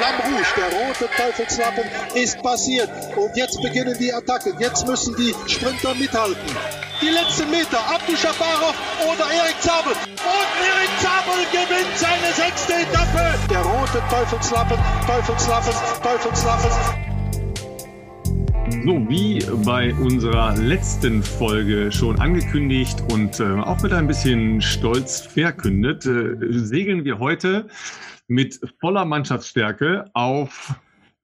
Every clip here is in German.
Flamme Rouge, der rote Teufelslappen, ist passiert. Und jetzt beginnen die Attacken. Jetzt müssen die Sprinter mithalten. Die letzten Meter, Abdu Shafarov oder Erik Zabel. Und Erik Zabel gewinnt seine sechste Etappe. Der rote Teufelslappen, Teufelslappen, Teufelslappen. So, wie bei unserer letzten Folge schon angekündigt und äh, auch mit ein bisschen Stolz verkündet, äh, segeln wir heute mit voller Mannschaftsstärke auf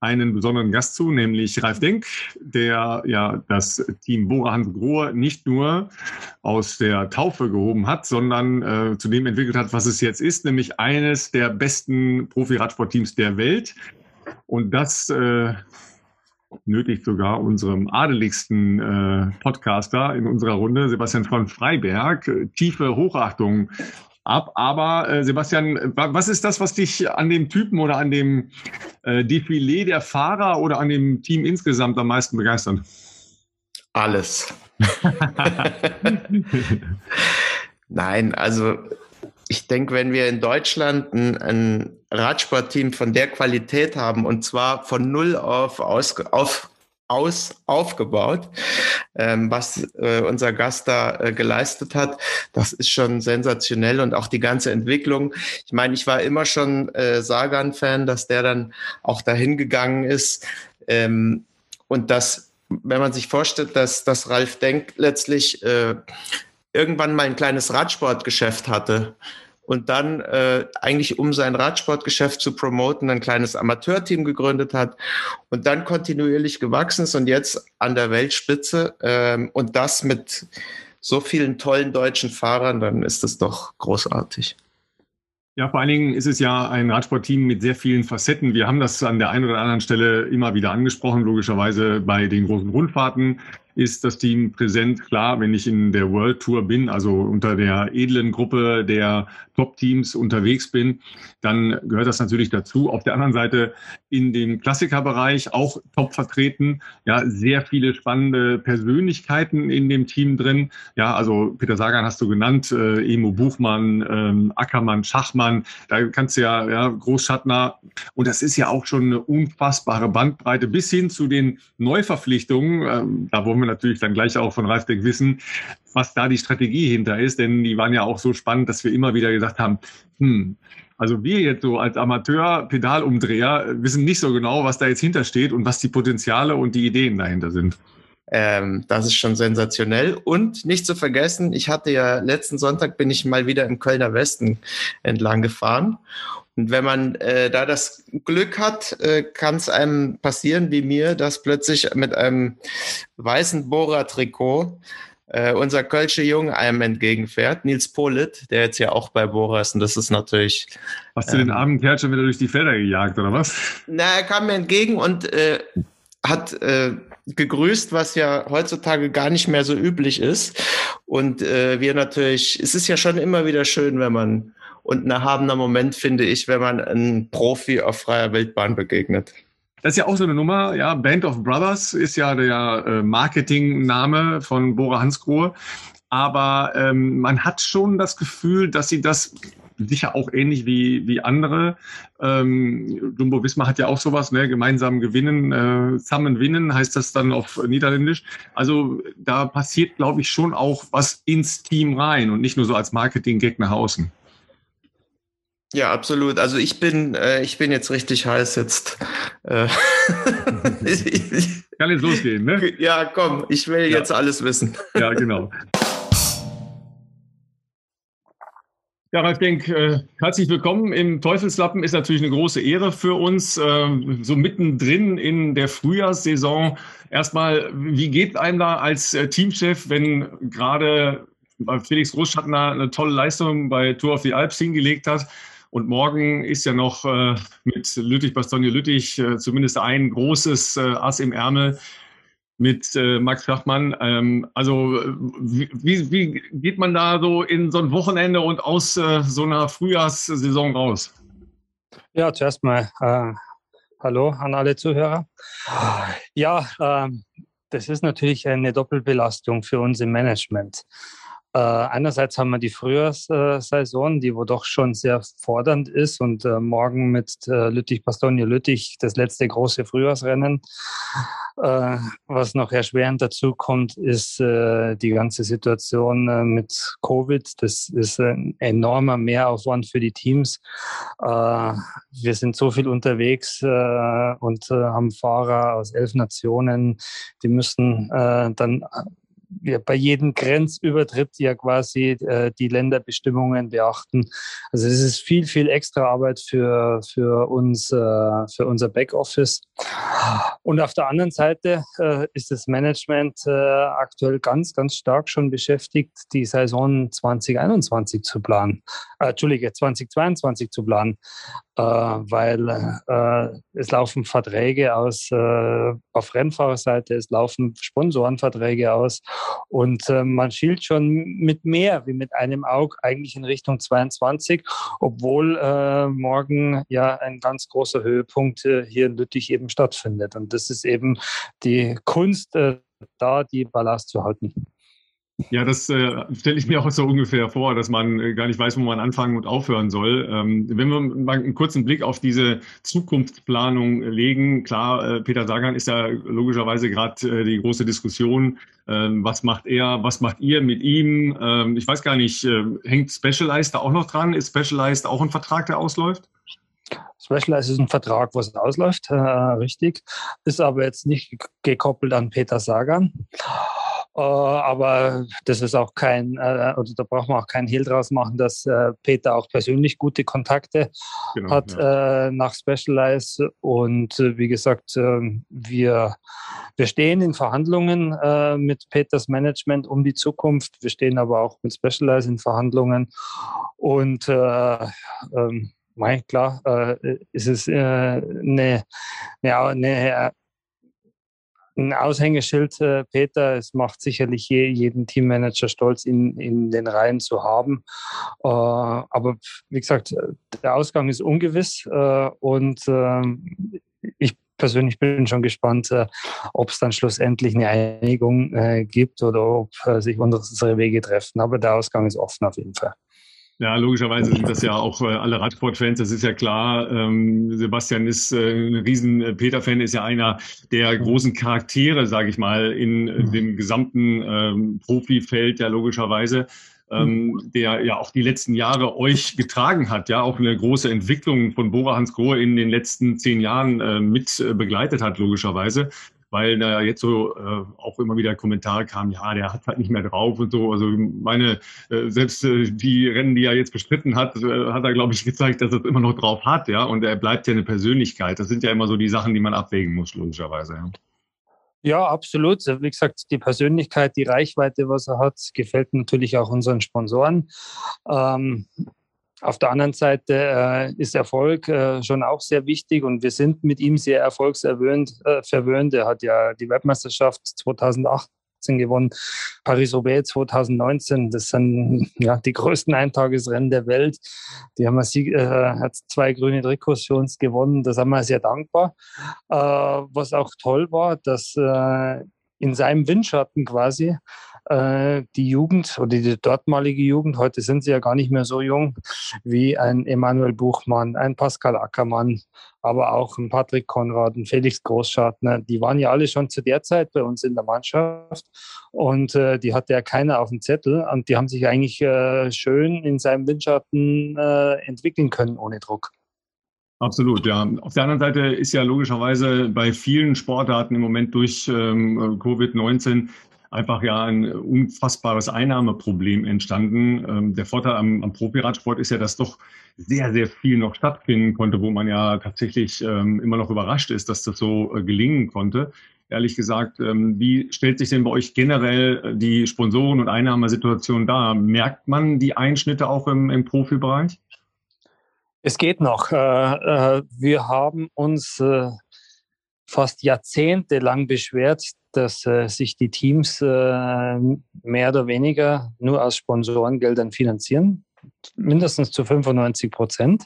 einen besonderen Gast zu, nämlich Ralf Denk, der ja das Team Bora Hans Grohe nicht nur aus der Taufe gehoben hat, sondern äh, zu dem entwickelt hat, was es jetzt ist, nämlich eines der besten Profi-Radsportteams der Welt. Und das äh, nötigt sogar unserem adeligsten äh, Podcaster in unserer Runde, Sebastian von Freiberg, äh, tiefe Hochachtung ab. Aber äh, Sebastian, was ist das, was dich an dem Typen oder an dem äh, Defilé der Fahrer oder an dem Team insgesamt am meisten begeistert? Alles. Nein, also ich denke, wenn wir in Deutschland ein, ein Radsportteam von der Qualität haben und zwar von null auf, aus, auf aus aufgebaut, ähm, was äh, unser Gast da äh, geleistet hat. Das ist schon sensationell und auch die ganze Entwicklung. Ich meine, ich war immer schon äh, Sagan-Fan, dass der dann auch dahin gegangen ist ähm, und dass, wenn man sich vorstellt, dass, dass Ralf Denk letztlich äh, irgendwann mal ein kleines Radsportgeschäft hatte und dann äh, eigentlich um sein Radsportgeschäft zu promoten ein kleines Amateurteam gegründet hat und dann kontinuierlich gewachsen ist und jetzt an der Weltspitze ähm, und das mit so vielen tollen deutschen Fahrern, dann ist das doch großartig. Ja, vor allen Dingen ist es ja ein Radsportteam mit sehr vielen Facetten. Wir haben das an der einen oder anderen Stelle immer wieder angesprochen, logischerweise bei den großen Rundfahrten ist das Team präsent. Klar, wenn ich in der World Tour bin, also unter der edlen Gruppe der Top-Teams unterwegs bin, dann gehört das natürlich dazu. Auf der anderen Seite in dem Klassikerbereich auch top vertreten. Ja, sehr viele spannende Persönlichkeiten in dem Team drin. Ja, also Peter Sagan hast du genannt, äh, Emo Buchmann, ähm, Ackermann, Schachmann. Da kannst du ja, ja, Großschattner. Und das ist ja auch schon eine unfassbare Bandbreite bis hin zu den Neuverpflichtungen. Ähm, da wollen wir natürlich dann gleich auch von Ralf wissen, was da die Strategie hinter ist. Denn die waren ja auch so spannend, dass wir immer wieder gesagt haben, hm, also wir jetzt so als Amateur-Pedalumdreher wissen nicht so genau, was da jetzt hintersteht und was die Potenziale und die Ideen dahinter sind. Ähm, das ist schon sensationell. Und nicht zu vergessen, ich hatte ja letzten Sonntag bin ich mal wieder im Kölner Westen entlang gefahren. Und wenn man äh, da das Glück hat, äh, kann es einem passieren wie mir, dass plötzlich mit einem weißen Bohrer-Trikot äh, unser Kölsche Jung einem entgegenfährt, Nils Polit, der jetzt ja auch bei Bora ist und das ist natürlich... Hast du ähm, den armen Kerl schon wieder durch die Felder gejagt, oder was? Na, er kam mir entgegen und äh, hat äh, gegrüßt, was ja heutzutage gar nicht mehr so üblich ist. Und äh, wir natürlich, es ist ja schon immer wieder schön, wenn man und ein erhabener Moment, finde ich, wenn man einen Profi auf freier Wildbahn begegnet. Das ist ja auch so eine Nummer, ja. Band of Brothers ist ja der äh, Marketingname von Bora Hansgrohe. Aber ähm, man hat schon das Gefühl, dass sie das sicher auch ähnlich wie, wie andere. Ähm, Jumbo Wismar hat ja auch sowas, ne? gemeinsam gewinnen, äh, zusammen winnen heißt das dann auf Niederländisch. Also da passiert, glaube ich, schon auch was ins Team rein und nicht nur so als Marketing-Gag nach außen. Ja, absolut. Also ich bin, äh, ich bin jetzt richtig heiß jetzt. Äh, Kann jetzt losgehen, ne? Ja, komm, ich will ja. jetzt alles wissen. Ja, genau. Ja, Ralf Denk, äh, herzlich willkommen im Teufelslappen. Ist natürlich eine große Ehre für uns, äh, so mittendrin in der Frühjahrssaison. Erstmal, wie geht einem da als äh, Teamchef, wenn gerade Felix Großschattner eine tolle Leistung bei Tour of the Alps hingelegt hat? Und morgen ist ja noch äh, mit Lüttich, Bastogne Lüttich äh, zumindest ein großes äh, Ass im Ärmel mit äh, Max Schachmann. Ähm, also wie, wie, geht man da so in so ein Wochenende und aus äh, so einer Frühjahrssaison raus? Ja, zuerst mal äh, Hallo an alle Zuhörer. Ja, ähm, das ist natürlich eine Doppelbelastung für uns im Management. Äh, einerseits haben wir die Frühjahrssaison, die wo doch schon sehr fordernd ist und äh, morgen mit äh, Lüttich-Bastogne Lüttich das letzte große Frühjahrsrennen. Äh, was noch erschwerend dazu kommt, ist äh, die ganze Situation äh, mit Covid. Das ist ein enormer Mehraufwand für die Teams. wir sind so viel unterwegs und haben Fahrer aus elf Nationen, die müssen dann wir bei jedem Grenzübertritt ja quasi äh, die Länderbestimmungen beachten. Also es ist viel, viel extra Arbeit für, für uns, äh, für unser Backoffice. Und auf der anderen Seite äh, ist das Management äh, aktuell ganz, ganz stark schon beschäftigt, die Saison 2021 zu planen. Äh, Entschuldige, 2022 zu planen äh, weil es laufen Verträge aus auf Rennfahrerseite, es laufen Sponsorenverträge aus und äh, man schielt schon mit mehr wie mit einem Auge eigentlich in Richtung 22, obwohl äh, morgen ja ein ganz großer Höhepunkt äh, hier in Lüttich eben stattfindet. Und das ist eben die Kunst, äh, da die Ballast zu halten. Ja, das äh, stelle ich mir auch so ungefähr vor, dass man äh, gar nicht weiß, wo man anfangen und aufhören soll. Ähm, wenn wir mal einen kurzen Blick auf diese Zukunftsplanung legen, klar, äh, Peter Sagan ist ja logischerweise gerade äh, die große Diskussion, ähm, was macht er, was macht ihr mit ihm? Ähm, ich weiß gar nicht, äh, hängt Specialized da auch noch dran? Ist Specialized auch ein Vertrag, der ausläuft? Specialized ist ein Vertrag, was ausläuft, äh, richtig, ist aber jetzt nicht gekoppelt an Peter Sagan. Äh, aber das ist auch kein, äh, oder da braucht man auch keinen Hehl draus machen, dass äh, Peter auch persönlich gute Kontakte genau, hat ja. nach Specialized. Und wie gesagt, ähm, wir, wir stehen in Verhandlungen mit Peters Management um die Zukunft. Wir stehen aber auch mit Specialized in Verhandlungen. Und ähm, Mei, klar, äh, ist es äh, eine, eine, eine ein Aushängeschild, äh, Peter. Es macht sicherlich je, jeden Teammanager stolz, ihn in den Reihen zu haben. Äh, aber wie gesagt, der Ausgang ist ungewiss äh, und ähm, ich persönlich bin schon gespannt, äh, ob es dann schlussendlich eine Einigung äh, gibt oder ob äh, sich unsere Wege treffen. Aber der Ausgang ist offen auf jeden Fall. Ja, logischerweise sind das ja auch äh, alle Radsportfans, das ist ja klar. Ähm, Sebastian ist äh, ein riesen äh, Peter-Fan, ist ja einer der großen Charaktere, sage ich mal, in äh, dem gesamten ähm, Profifeld ja logischerweise. Ähm, der ja auch die letzten Jahre euch getragen hat, ja auch eine große Entwicklung von Bora Hans Grohe in den letzten zehn Jahren äh, mit begleitet hat, logischerweise weil da jetzt so äh, auch immer wieder Kommentare kamen, ja, der hat halt nicht mehr drauf und so. Also meine, äh, selbst äh, die Rennen, die er jetzt bestritten hat, äh, hat er, glaube ich, gezeigt, dass er es immer noch drauf hat, ja. Und er bleibt ja eine Persönlichkeit. Das sind ja immer so die Sachen, die man abwägen muss, logischerweise. Ja. Ja, absolut. Wie gesagt, die Persönlichkeit, die Reichweite, was er hat, gefällt natürlich auch unseren Sponsoren. Ähm, auf der anderen Seite äh, ist Erfolg äh, schon auch sehr wichtig und wir sind mit ihm sehr erfolgserwöhnt, äh, verwöhnt. Er hat ja die Weltmeisterschaft 2018 gewonnen, Paris-Roubaix 2019. Das sind ja die größten Eintagesrennen der Welt. Die haben wir, äh, hat zwei grüne Trikots für uns gewonnen. Da sind wir sehr dankbar. Äh, was auch toll war, dass äh, in seinem Windschatten quasi äh, die Jugend oder die dortmalige Jugend, heute sind sie ja gar nicht mehr so jung, wie ein Emanuel Buchmann, ein Pascal Ackermann, aber auch ein Patrick Konrad, ein Felix Großschartner, die waren ja alle schon zu der Zeit bei uns in der Mannschaft und äh, die hatte ja keiner auf dem Zettel und die haben sich eigentlich äh, schön in seinem Windschatten äh, entwickeln können ohne Druck. Absolut, ja. Auf der anderen Seite ist ja logischerweise bei vielen Sportarten im Moment durch ähm, Covid-19 einfach ja ein unfassbares Einnahmeproblem entstanden. Ähm, der Vorteil am, am Profiradsport ist ja, dass doch sehr, sehr viel noch stattfinden konnte, wo man ja tatsächlich ähm, immer noch überrascht ist, dass das so äh, gelingen konnte. Ehrlich gesagt, ähm, wie stellt sich denn bei euch generell äh, die Sponsoren- und Einnahmesituation dar? Merkt man die Einschnitte auch im, im Profibereich? Es geht noch. Äh, wir haben uns fast jahrzehntelang beschwert, dass äh, sich die Teams äh, mehr oder weniger nur aus Sponsorengeldern finanzieren, mindestens zu 95 Prozent.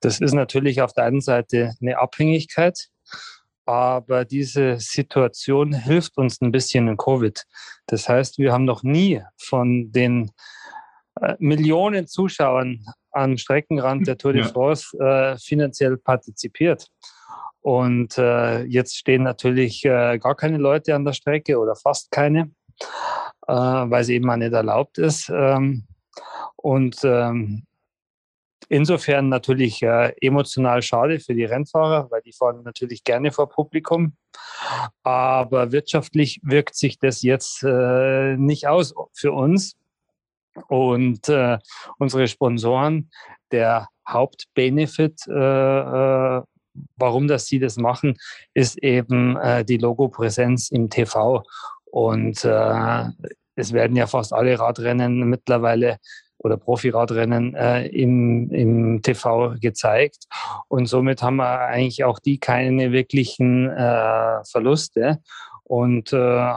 Das ist natürlich auf der einen Seite eine Abhängigkeit. aber diese Situation hilft uns ein bisschen in Covid. Das heißt, wir haben noch nie von den äh, Millionen Zuschauern am Streckenrand der Tour de France äh, finanziell partizipiert. Und äh, jetzt stehen natürlich äh, gar keine Leute an der Strecke oder fast keine, äh, weil es eben auch nicht erlaubt ist. Ähm, und ähm, insofern natürlich äh, emotional schade für die Rennfahrer, weil die fahren natürlich gerne vor Publikum. Aber wirtschaftlich wirkt sich das jetzt äh, nicht aus für uns. Und äh, unsere Sponsoren, der Hauptbenefit äh warum das sie das machen, ist eben äh, die Logopräsenz im TV. Und äh, es werden ja fast alle Radrennen mittlerweile oder Profiradrennen äh, im, im TV gezeigt. Und somit haben wir eigentlich auch die keine wirklichen äh, Verluste. Und äh,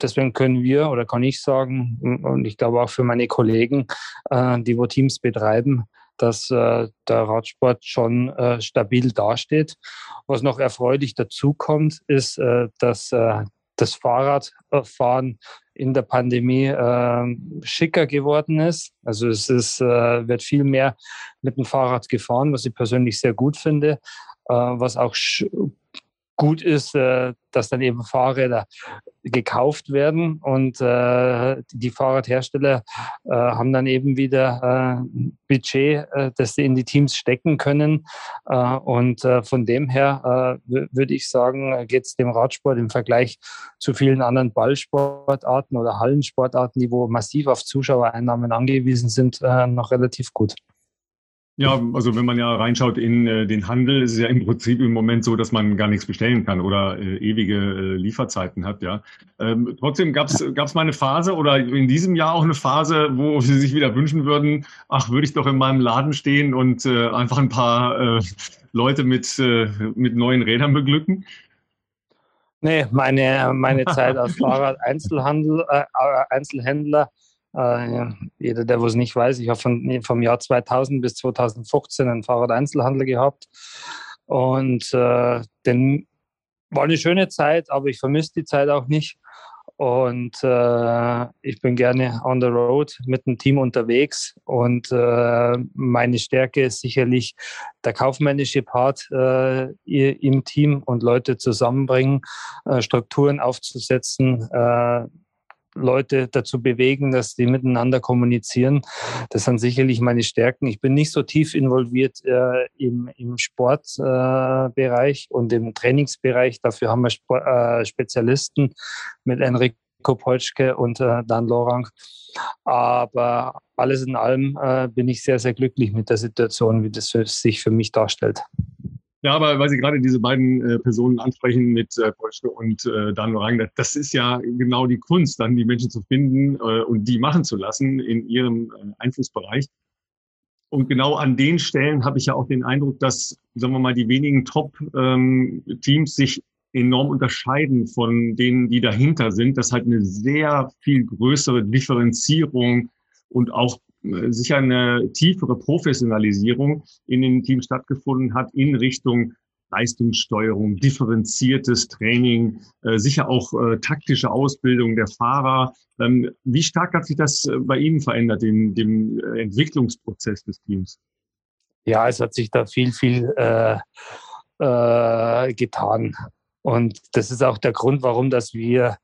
deswegen können wir oder kann ich sagen, und ich glaube auch für meine Kollegen, äh, die wo Teams betreiben, dass äh, der Radsport schon äh, stabil dasteht. Was noch erfreulich dazu kommt, ist, äh, dass äh, das Fahrradfahren in der Pandemie äh, schicker geworden ist. Also es ist, äh, wird viel mehr mit dem Fahrrad gefahren, was ich persönlich sehr gut finde. Äh, was auch gut ist, äh, dass dann eben Fahrräder gekauft werden und äh, die Fahrradhersteller äh, haben dann eben wieder Budget, das sie in die Teams stecken können. und von dem her würde ich sagen, geht es dem Radsport im Vergleich zu vielen anderen Ballsportarten oder Hallensportarten, die wo massiv auf Zuschauereinnahmen angewiesen sind, noch relativ gut. Ja, also wenn man ja reinschaut in äh, den Handel, ist es ja im Prinzip im Moment so, dass man gar nichts bestellen kann oder äh, ewige äh, Lieferzeiten hat, ja. Ähm, trotzdem gab es mal eine Phase oder in diesem Jahr auch eine Phase, wo Sie sich wieder wünschen würden, ach, würde ich doch in meinem Laden stehen und äh, einfach ein paar äh, Leute mit, äh, mit neuen Rädern beglücken? Nee, meine, meine Zeit als Fahrrad-Einzelhandel, äh, Einzelhändler äh, jeder, der es nicht weiß, ich habe von, vom Jahr 2000 bis 2015 einen Fahrrad-Einzelhandel gehabt. Und äh, den war eine schöne Zeit, aber ich vermisse die Zeit auch nicht. Und äh, ich bin gerne on the road mit dem Team unterwegs. Und äh, meine Stärke ist sicherlich der kaufmännische Part äh, im Team und Leute zusammenbringen, äh, Strukturen aufzusetzen, äh, Leute dazu bewegen, dass die miteinander kommunizieren. Das sind sicherlich meine Stärken. Ich bin nicht so tief involviert äh, im, im Sportbereich äh, und im Trainingsbereich. Dafür haben wir Sport, äh, Spezialisten mit Enrico Polschke und äh, Dan Lorang. Aber alles in allem äh, bin ich sehr, sehr glücklich mit der Situation, wie das sich für mich darstellt. Ja, aber weil Sie gerade diese beiden äh, Personen ansprechen mit äh, Polschke und äh, Dan Rang, das ist ja genau die Kunst, dann die Menschen zu finden äh, und die machen zu lassen in ihrem äh, Einflussbereich. Und genau an den Stellen habe ich ja auch den Eindruck, dass, sagen wir mal, die wenigen Top-Teams ähm, sich enorm unterscheiden von denen, die dahinter sind, dass halt eine sehr viel größere Differenzierung und auch sicher eine tiefere Professionalisierung in den Teams stattgefunden hat in Richtung Leistungssteuerung, differenziertes Training, äh, sicher auch äh, taktische Ausbildung der Fahrer. Ähm, wie stark hat sich das äh, bei Ihnen verändert, in dem äh, Entwicklungsprozess des Teams? Ja, es hat sich da viel, viel äh, getan. Und das ist auch der Grund, warum dass wir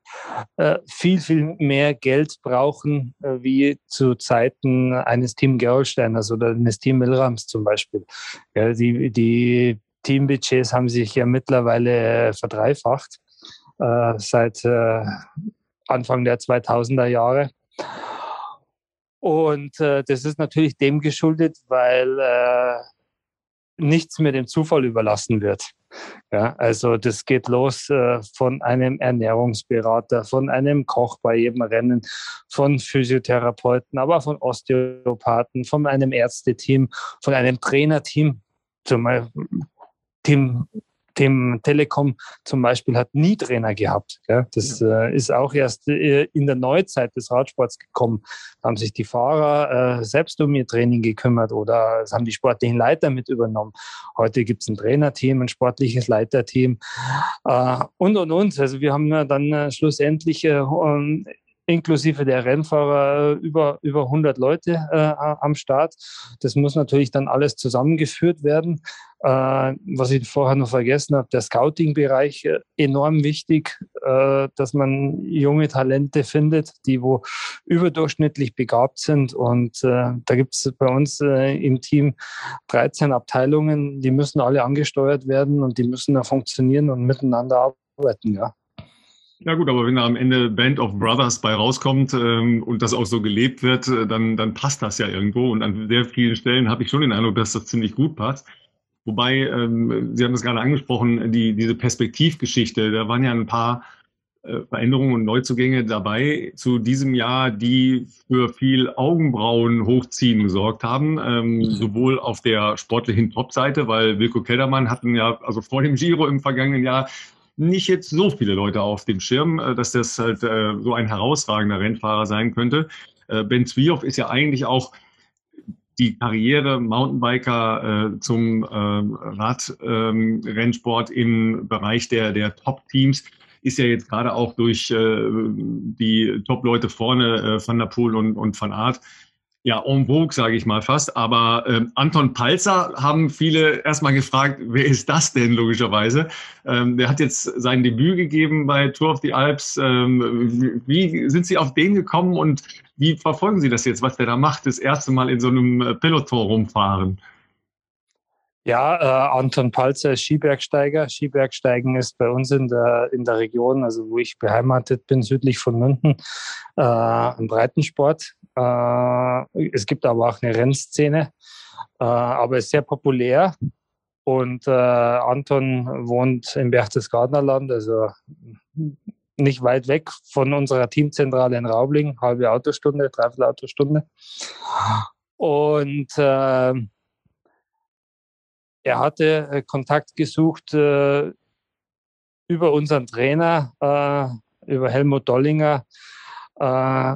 äh, viel, viel mehr Geld brauchen, äh, wie zu Zeiten eines Team Gerolsteiners oder eines Team Milrams zum Beispiel. Ja, die, die Teambudgets haben sich ja mittlerweile verdreifacht äh, seit äh, Anfang der 2000er Jahre. Und äh, das ist natürlich dem geschuldet, weil äh, nichts mehr dem Zufall überlassen wird. Ja, also das geht los äh, von einem Ernährungsberater, von einem Koch bei jedem Rennen, von Physiotherapeuten, aber von Osteopathen, von einem Ärzteteam, von einem Trainerteam, zum Team Team Telekom zum Beispiel hat nie Trainer gehabt. Gell? Das ja. äh, ist auch erst äh, in der Neuzeit des Radsports gekommen. Da haben sich die Fahrer äh, selbst um ihr Training gekümmert oder es haben die sportlichen Leiter mit übernommen. Heute gibt es ein Trainerteam, ein sportliches Leiterteam äh, und und und. Also wir haben dann äh, schlussendlich äh, inklusive der Rennfahrer über, über 100 Leute äh, am Start. Das muss natürlich dann alles zusammengeführt werden. Äh, was ich vorher noch vergessen habe, der Scouting-Bereich äh, enorm wichtig, äh, dass man junge Talente findet, die wo überdurchschnittlich begabt sind. Und äh, da gibt es bei uns äh, im Team 13 Abteilungen, die müssen alle angesteuert werden und die müssen da funktionieren und miteinander arbeiten. Ja. Ja gut, aber wenn da am Ende Band of Brothers bei rauskommt ähm, und das auch so gelebt wird, äh, dann, dann passt das ja irgendwo. Und an sehr vielen Stellen habe ich schon den Eindruck, dass das ziemlich gut passt. Wobei, ähm, Sie haben es gerade angesprochen, die, diese Perspektivgeschichte, da waren ja ein paar äh, Veränderungen und Neuzugänge dabei zu diesem Jahr, die für viel Augenbrauen hochziehen gesorgt haben, ähm, mhm. sowohl auf der sportlichen Topseite, weil Wilko Keldermann hatten ja also vor dem Giro im vergangenen Jahr nicht jetzt so viele Leute auf dem Schirm, äh, dass das halt äh, so ein herausragender Rennfahrer sein könnte. Äh, ben Zwiehoff ist ja eigentlich auch die Karriere Mountainbiker äh, zum ähm, Radrennsport ähm, im Bereich der, der Top-Teams ist ja jetzt gerade auch durch äh, die Top-Leute vorne, äh, Van der Poel und, und Van Aert, ja, en vogue, sage ich mal fast. Aber ähm, Anton Palzer haben viele erstmal gefragt, wer ist das denn logischerweise? Ähm, der hat jetzt sein Debüt gegeben bei Tour of the Alps. Ähm, wie, sind Sie auf den gekommen und wie verfolgen Sie das jetzt, was der da macht, das erste Mal in so einem äh, Peloton rumfahren? Ja, äh, Anton Palzer ist Skibergsteiger. Skibergsteigen ist bei uns in der, in der Region, also wo ich beheimatet bin, südlich von München, äh, ein Breitensport. Äh, es gibt aber auch eine Rennszene, äh, aber ist sehr populär. Und äh, Anton wohnt im Berchtesgadener Land, also nicht weit weg von unserer Teamzentrale in Raubling, halbe Autostunde, dreiviertel Autostunde. Und äh, er hatte äh, Kontakt gesucht äh, über unseren Trainer, äh, über Helmut Dollinger, äh,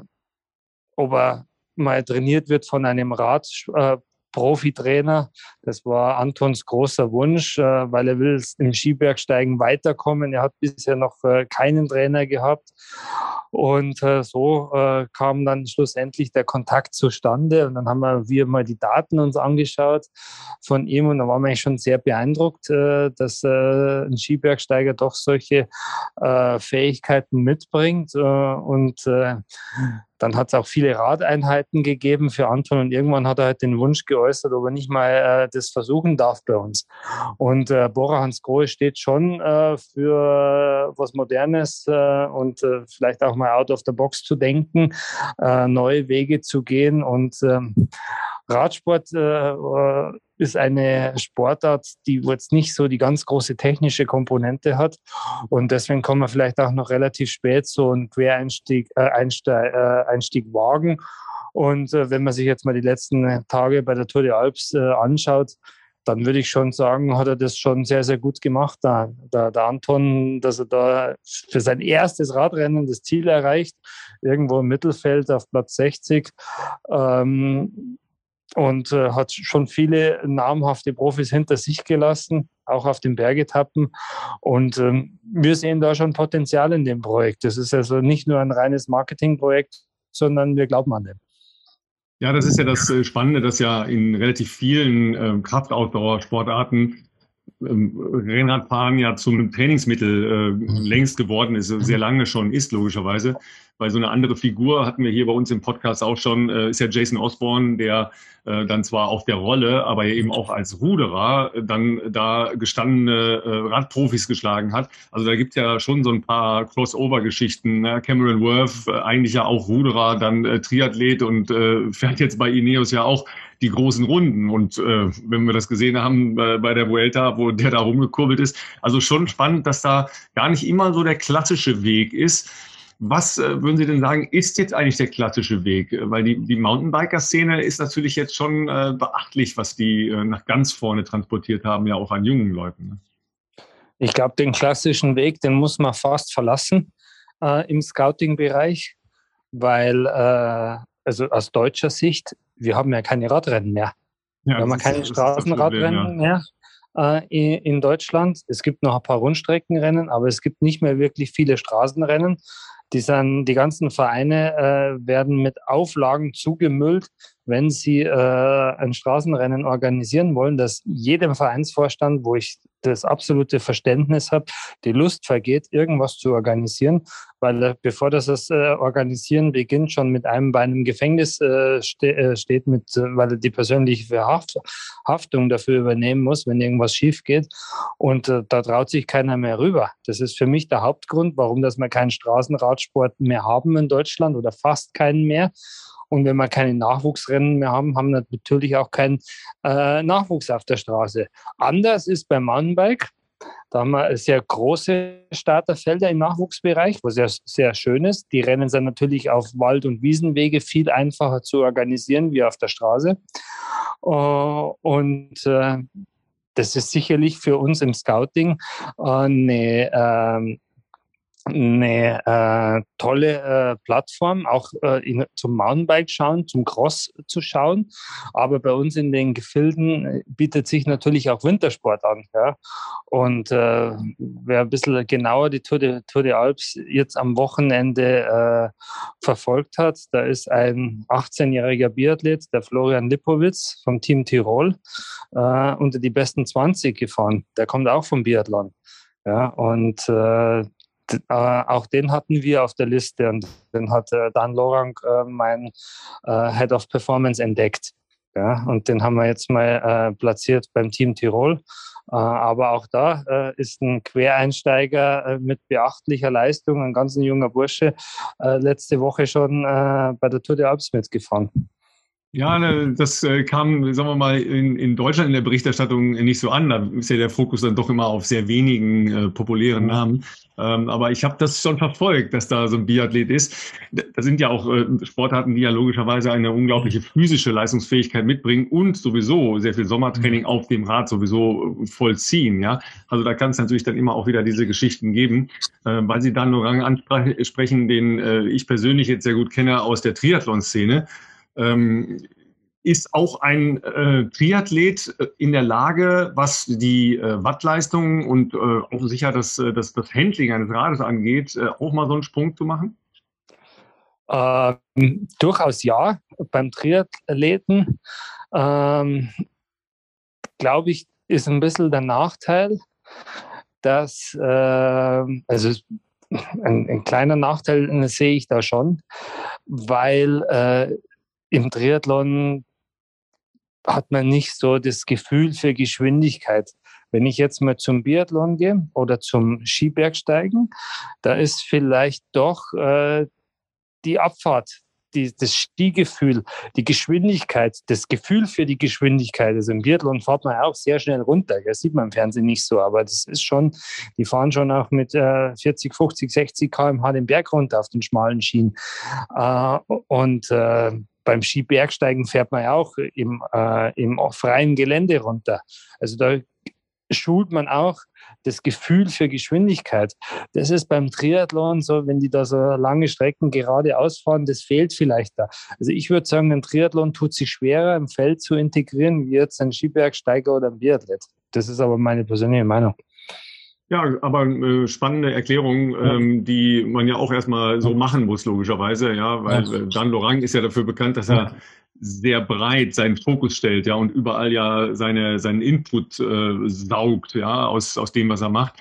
ob er mal trainiert wird von einem Rad, Profitrainer. Das war Antons großer Wunsch, äh, weil er will im Skibergsteigen weiterkommen. Er hat bisher noch äh, keinen Trainer gehabt. Und äh, so kam dann schlussendlich der Kontakt zustande. Und dann haben wir mal die Daten uns angeschaut von ihm. Und da waren wir eigentlich schon sehr beeindruckt, dass ein Skibergsteiger doch solche Fähigkeiten mitbringt. Und dann hat es auch viele Radeinheiten gegeben für Anton und irgendwann hat er halt den Wunsch geäußert, ob er nicht mal äh, das versuchen darf bei uns. Und äh, Bora Hans Grohe steht schon äh, für was Modernes äh, und äh, vielleicht auch mal out of the box zu denken, äh, neue Wege zu gehen und ähm, Radsport äh, äh, ist eine Sportart, die jetzt nicht so die ganz große technische Komponente hat. Und deswegen kann man vielleicht auch noch relativ spät so einen Quereinstieg äh, Einstieg, äh, Einstieg wagen. Und äh, wenn man sich jetzt mal die letzten Tage bei der Tour de Alps äh, anschaut, dann würde ich schon sagen, hat er das schon sehr, sehr gut gemacht. Da, der, der Anton, dass er da für sein erstes Radrennen das Ziel erreicht, irgendwo im Mittelfeld auf Platz 60. Ähm, und äh, hat schon viele namhafte Profis hinter sich gelassen, auch auf den Bergetappen. Und ähm, wir sehen da schon Potenzial in dem Projekt. Das ist also nicht nur ein reines Marketingprojekt, sondern wir glauben an dem. Ja, das ist ja das äh, Spannende, dass ja in relativ vielen äh, Kraftausdauersportarten ähm, Rennradfahren ja zum Trainingsmittel äh, mhm. längst geworden ist, sehr lange schon ist, logischerweise. Weil so eine andere Figur hatten wir hier bei uns im Podcast auch schon, äh, ist ja Jason Osborne, der äh, dann zwar auf der Rolle, aber eben auch als Ruderer äh, dann da gestandene äh, Radprofis geschlagen hat. Also da gibt ja schon so ein paar Crossover-Geschichten. Ne? Cameron Worth, äh, eigentlich ja auch Ruderer, dann äh, Triathlet und äh, fährt jetzt bei Ineos ja auch die großen Runden. Und äh, wenn wir das gesehen haben äh, bei der Vuelta, wo der da rumgekurbelt ist, also schon spannend, dass da gar nicht immer so der klassische Weg ist. Was äh, würden Sie denn sagen, ist jetzt eigentlich der klassische Weg? Weil die, die Mountainbiker-Szene ist natürlich jetzt schon äh, beachtlich, was die äh, nach ganz vorne transportiert haben, ja auch an jungen Leuten. Ne? Ich glaube, den klassischen Weg, den muss man fast verlassen äh, im Scouting-Bereich, weil, äh, also aus deutscher Sicht, wir haben ja keine Radrennen mehr. Ja, wir haben keine Straßenradrennen ja. mehr äh, in Deutschland. Es gibt noch ein paar Rundstreckenrennen, aber es gibt nicht mehr wirklich viele Straßenrennen. Die, sind, die ganzen Vereine äh, werden mit Auflagen zugemüllt, wenn sie äh, ein Straßenrennen organisieren wollen, dass jedem Vereinsvorstand, wo ich das absolute Verständnis habe, die Lust vergeht, irgendwas zu organisieren, weil er, bevor das, äh, Organisieren beginnt, schon mit einem bei einem Gefängnis äh, ste äh, steht, mit, äh, weil er die persönliche Haft Haftung dafür übernehmen muss, wenn irgendwas schief geht. Und äh, da traut sich keiner mehr rüber. Das ist für mich der Hauptgrund, warum dass wir keinen Straßenradsport mehr haben in Deutschland oder fast keinen mehr. Und wenn wir keine Nachwuchsrennen mehr haben, haben wir natürlich auch keinen äh, Nachwuchs auf der Straße. Anders ist beim Mountainbike. Da haben wir sehr große Starterfelder im Nachwuchsbereich, was sehr, sehr schön ist. Die Rennen sind natürlich auf Wald- und Wiesenwege viel einfacher zu organisieren wie auf der Straße. Uh, und uh, das ist sicherlich für uns im Scouting eine ähm, eine äh, tolle äh, Plattform, auch äh, in, zum Mountainbike schauen, zum Cross zu schauen. Aber bei uns in den Gefilden äh, bietet sich natürlich auch Wintersport an. Ja? Und äh, wer ein bisschen genauer die Tour de, Tour de Alps jetzt am Wochenende äh, verfolgt hat, da ist ein 18-jähriger Biathlet, der Florian Lipowitz vom Team Tirol, unter die besten 20 gefahren. Der kommt auch vom Biathlon. Ja, und äh, äh, auch den hatten wir auf der Liste und den hat äh, Dan Lorang, äh, mein äh, Head of Performance, entdeckt. Ja, und den haben wir jetzt mal äh, platziert beim Team Tirol. Äh, aber auch da ist ein Quereinsteiger mit beachtlicher Leistung, ein ganz junger Bursche, letzte Woche schon bei der Tour de Alps mitgefahren. Ja, ne, das äh, kam, sagen wir mal, in, in Deutschland in der Berichterstattung nicht so an. Da ist ja der Fokus dann doch immer auf sehr wenigen äh, populären mhm. Namen. Ähm, aber ich habe das schon verfolgt, dass da so ein Biathlet ist. Da sind ja auch äh, Sportarten, die ja logischerweise eine unglaubliche physische Leistungsfähigkeit mitbringen und sowieso sehr viel Sommertraining mhm. auf dem Rad sowieso vollziehen. Ja, also da kann es natürlich dann immer auch wieder diese Geschichten geben, äh, weil Sie dann Orang ansprechen, den äh, ich persönlich jetzt sehr gut kenne aus der Triathlon-Szene ähm, ist auch ein äh, Triathlet äh, in der Lage, was die äh, Wattleistung und äh, auch sicher das, äh, das, das Handling eines Rades angeht, äh, auch mal so einen Sprung zu machen? Ähm, durchaus ja. Beim Triathleten ähm, glaube ich, ist ein bisschen der Nachteil, dass, äh, also ein, ein, kleiner Nachteil sehe ich da schon, weil äh, im Triathlon hat man nicht so das Gefühl für Geschwindigkeit. Wenn ich jetzt mal zum Biathlon gehe oder zum Skibergsteigen, da ist vielleicht doch äh, die Abfahrt, die, das Skigefühl, die Geschwindigkeit, das Gefühl für die Geschwindigkeit. Also im Biathlon fährt man auch sehr schnell runter. Das sieht man im Fernsehen nicht so, aber das ist schon, die fahren schon auch mit äh, 40, 50, 60 km/h den Berg runter auf den schmalen Schienen. Äh, und äh, beim Skibergsteigen fährt man ja auch im, äh, im freien Gelände runter. Also da schult man auch das Gefühl für Geschwindigkeit. Das ist beim Triathlon so, wenn die da so lange Strecken geradeaus fahren, das fehlt vielleicht da. Also ich würde sagen, ein Triathlon tut sich schwerer im Feld zu integrieren, wie jetzt ein Skibergsteiger oder ein Biathlet. Das ist aber meine persönliche Meinung. Ja, aber äh, spannende Erklärung, ähm, die man ja auch erstmal so machen muss, logischerweise, ja, weil äh, Dan Lorang ist ja dafür bekannt, dass er sehr breit seinen Fokus stellt, ja, und überall ja seine, seinen Input äh, saugt, ja, aus, aus dem, was er macht.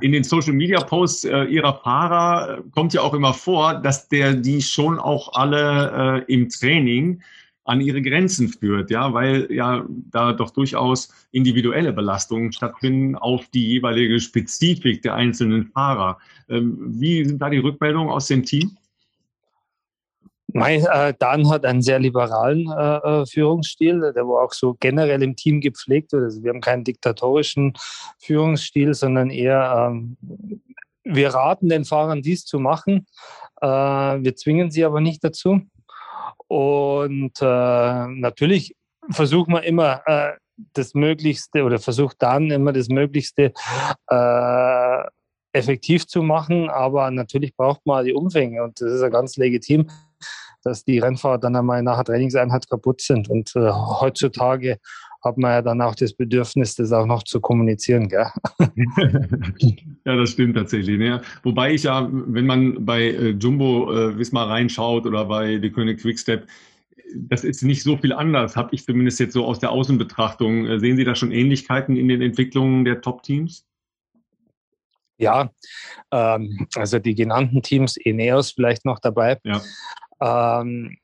In den Social Media Posts äh, ihrer Fahrer kommt ja auch immer vor, dass der die schon auch alle äh, im Training an ihre Grenzen führt, ja, weil ja da doch durchaus individuelle Belastungen stattfinden auf die jeweilige Spezifik der einzelnen Fahrer. Ähm, wie sind da die Rückmeldungen aus dem Team? Mein, äh, Dan hat einen sehr liberalen äh, äh Führungsstil, der war auch so generell im Team gepflegt wird. Also wir haben keinen diktatorischen Führungsstil, sondern eher, ähm, wir raten den Fahrern dies zu machen. Äh, wir zwingen sie aber nicht dazu. Und äh, natürlich versuchen wir immer, äh, das Möglichste oder versucht dann immer das Möglichste äh, effektiv zu machen. Aber natürlich braucht man die Umfänge und das ist ja ganz legitim, dass die Rennfahrer dann einmal nach der Trainingseinheit kaputt sind. Und äh, heutzutage hat man ja dann auch das Bedürfnis, das auch noch zu kommunizieren. Gell? ja, das stimmt tatsächlich. Ne? Wobei ich ja, wenn man bei äh, Jumbo äh, Wismar reinschaut oder bei die König Quickstep, das ist nicht so viel anders, habe ich zumindest jetzt so aus der Außenbetrachtung. Äh, sehen Sie da schon Ähnlichkeiten in den Entwicklungen der Top-Teams? Ja, ähm, also die genannten Teams, Eneos vielleicht noch dabei. Ja. Ähm,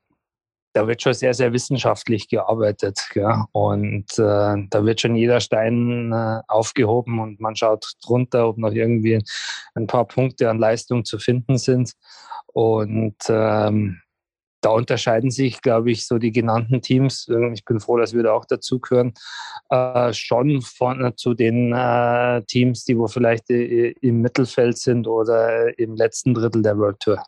da wird schon sehr, sehr wissenschaftlich gearbeitet. Gell? Und äh, da wird schon jeder Stein äh, aufgehoben und man schaut drunter, ob noch irgendwie ein paar Punkte an Leistung zu finden sind. Und ähm, da unterscheiden sich, glaube ich, so die genannten Teams. Ich bin froh, dass wir da auch dazugehören, äh, schon von, äh, zu den äh, Teams, die wo vielleicht äh, im Mittelfeld sind oder im letzten Drittel der World Tour.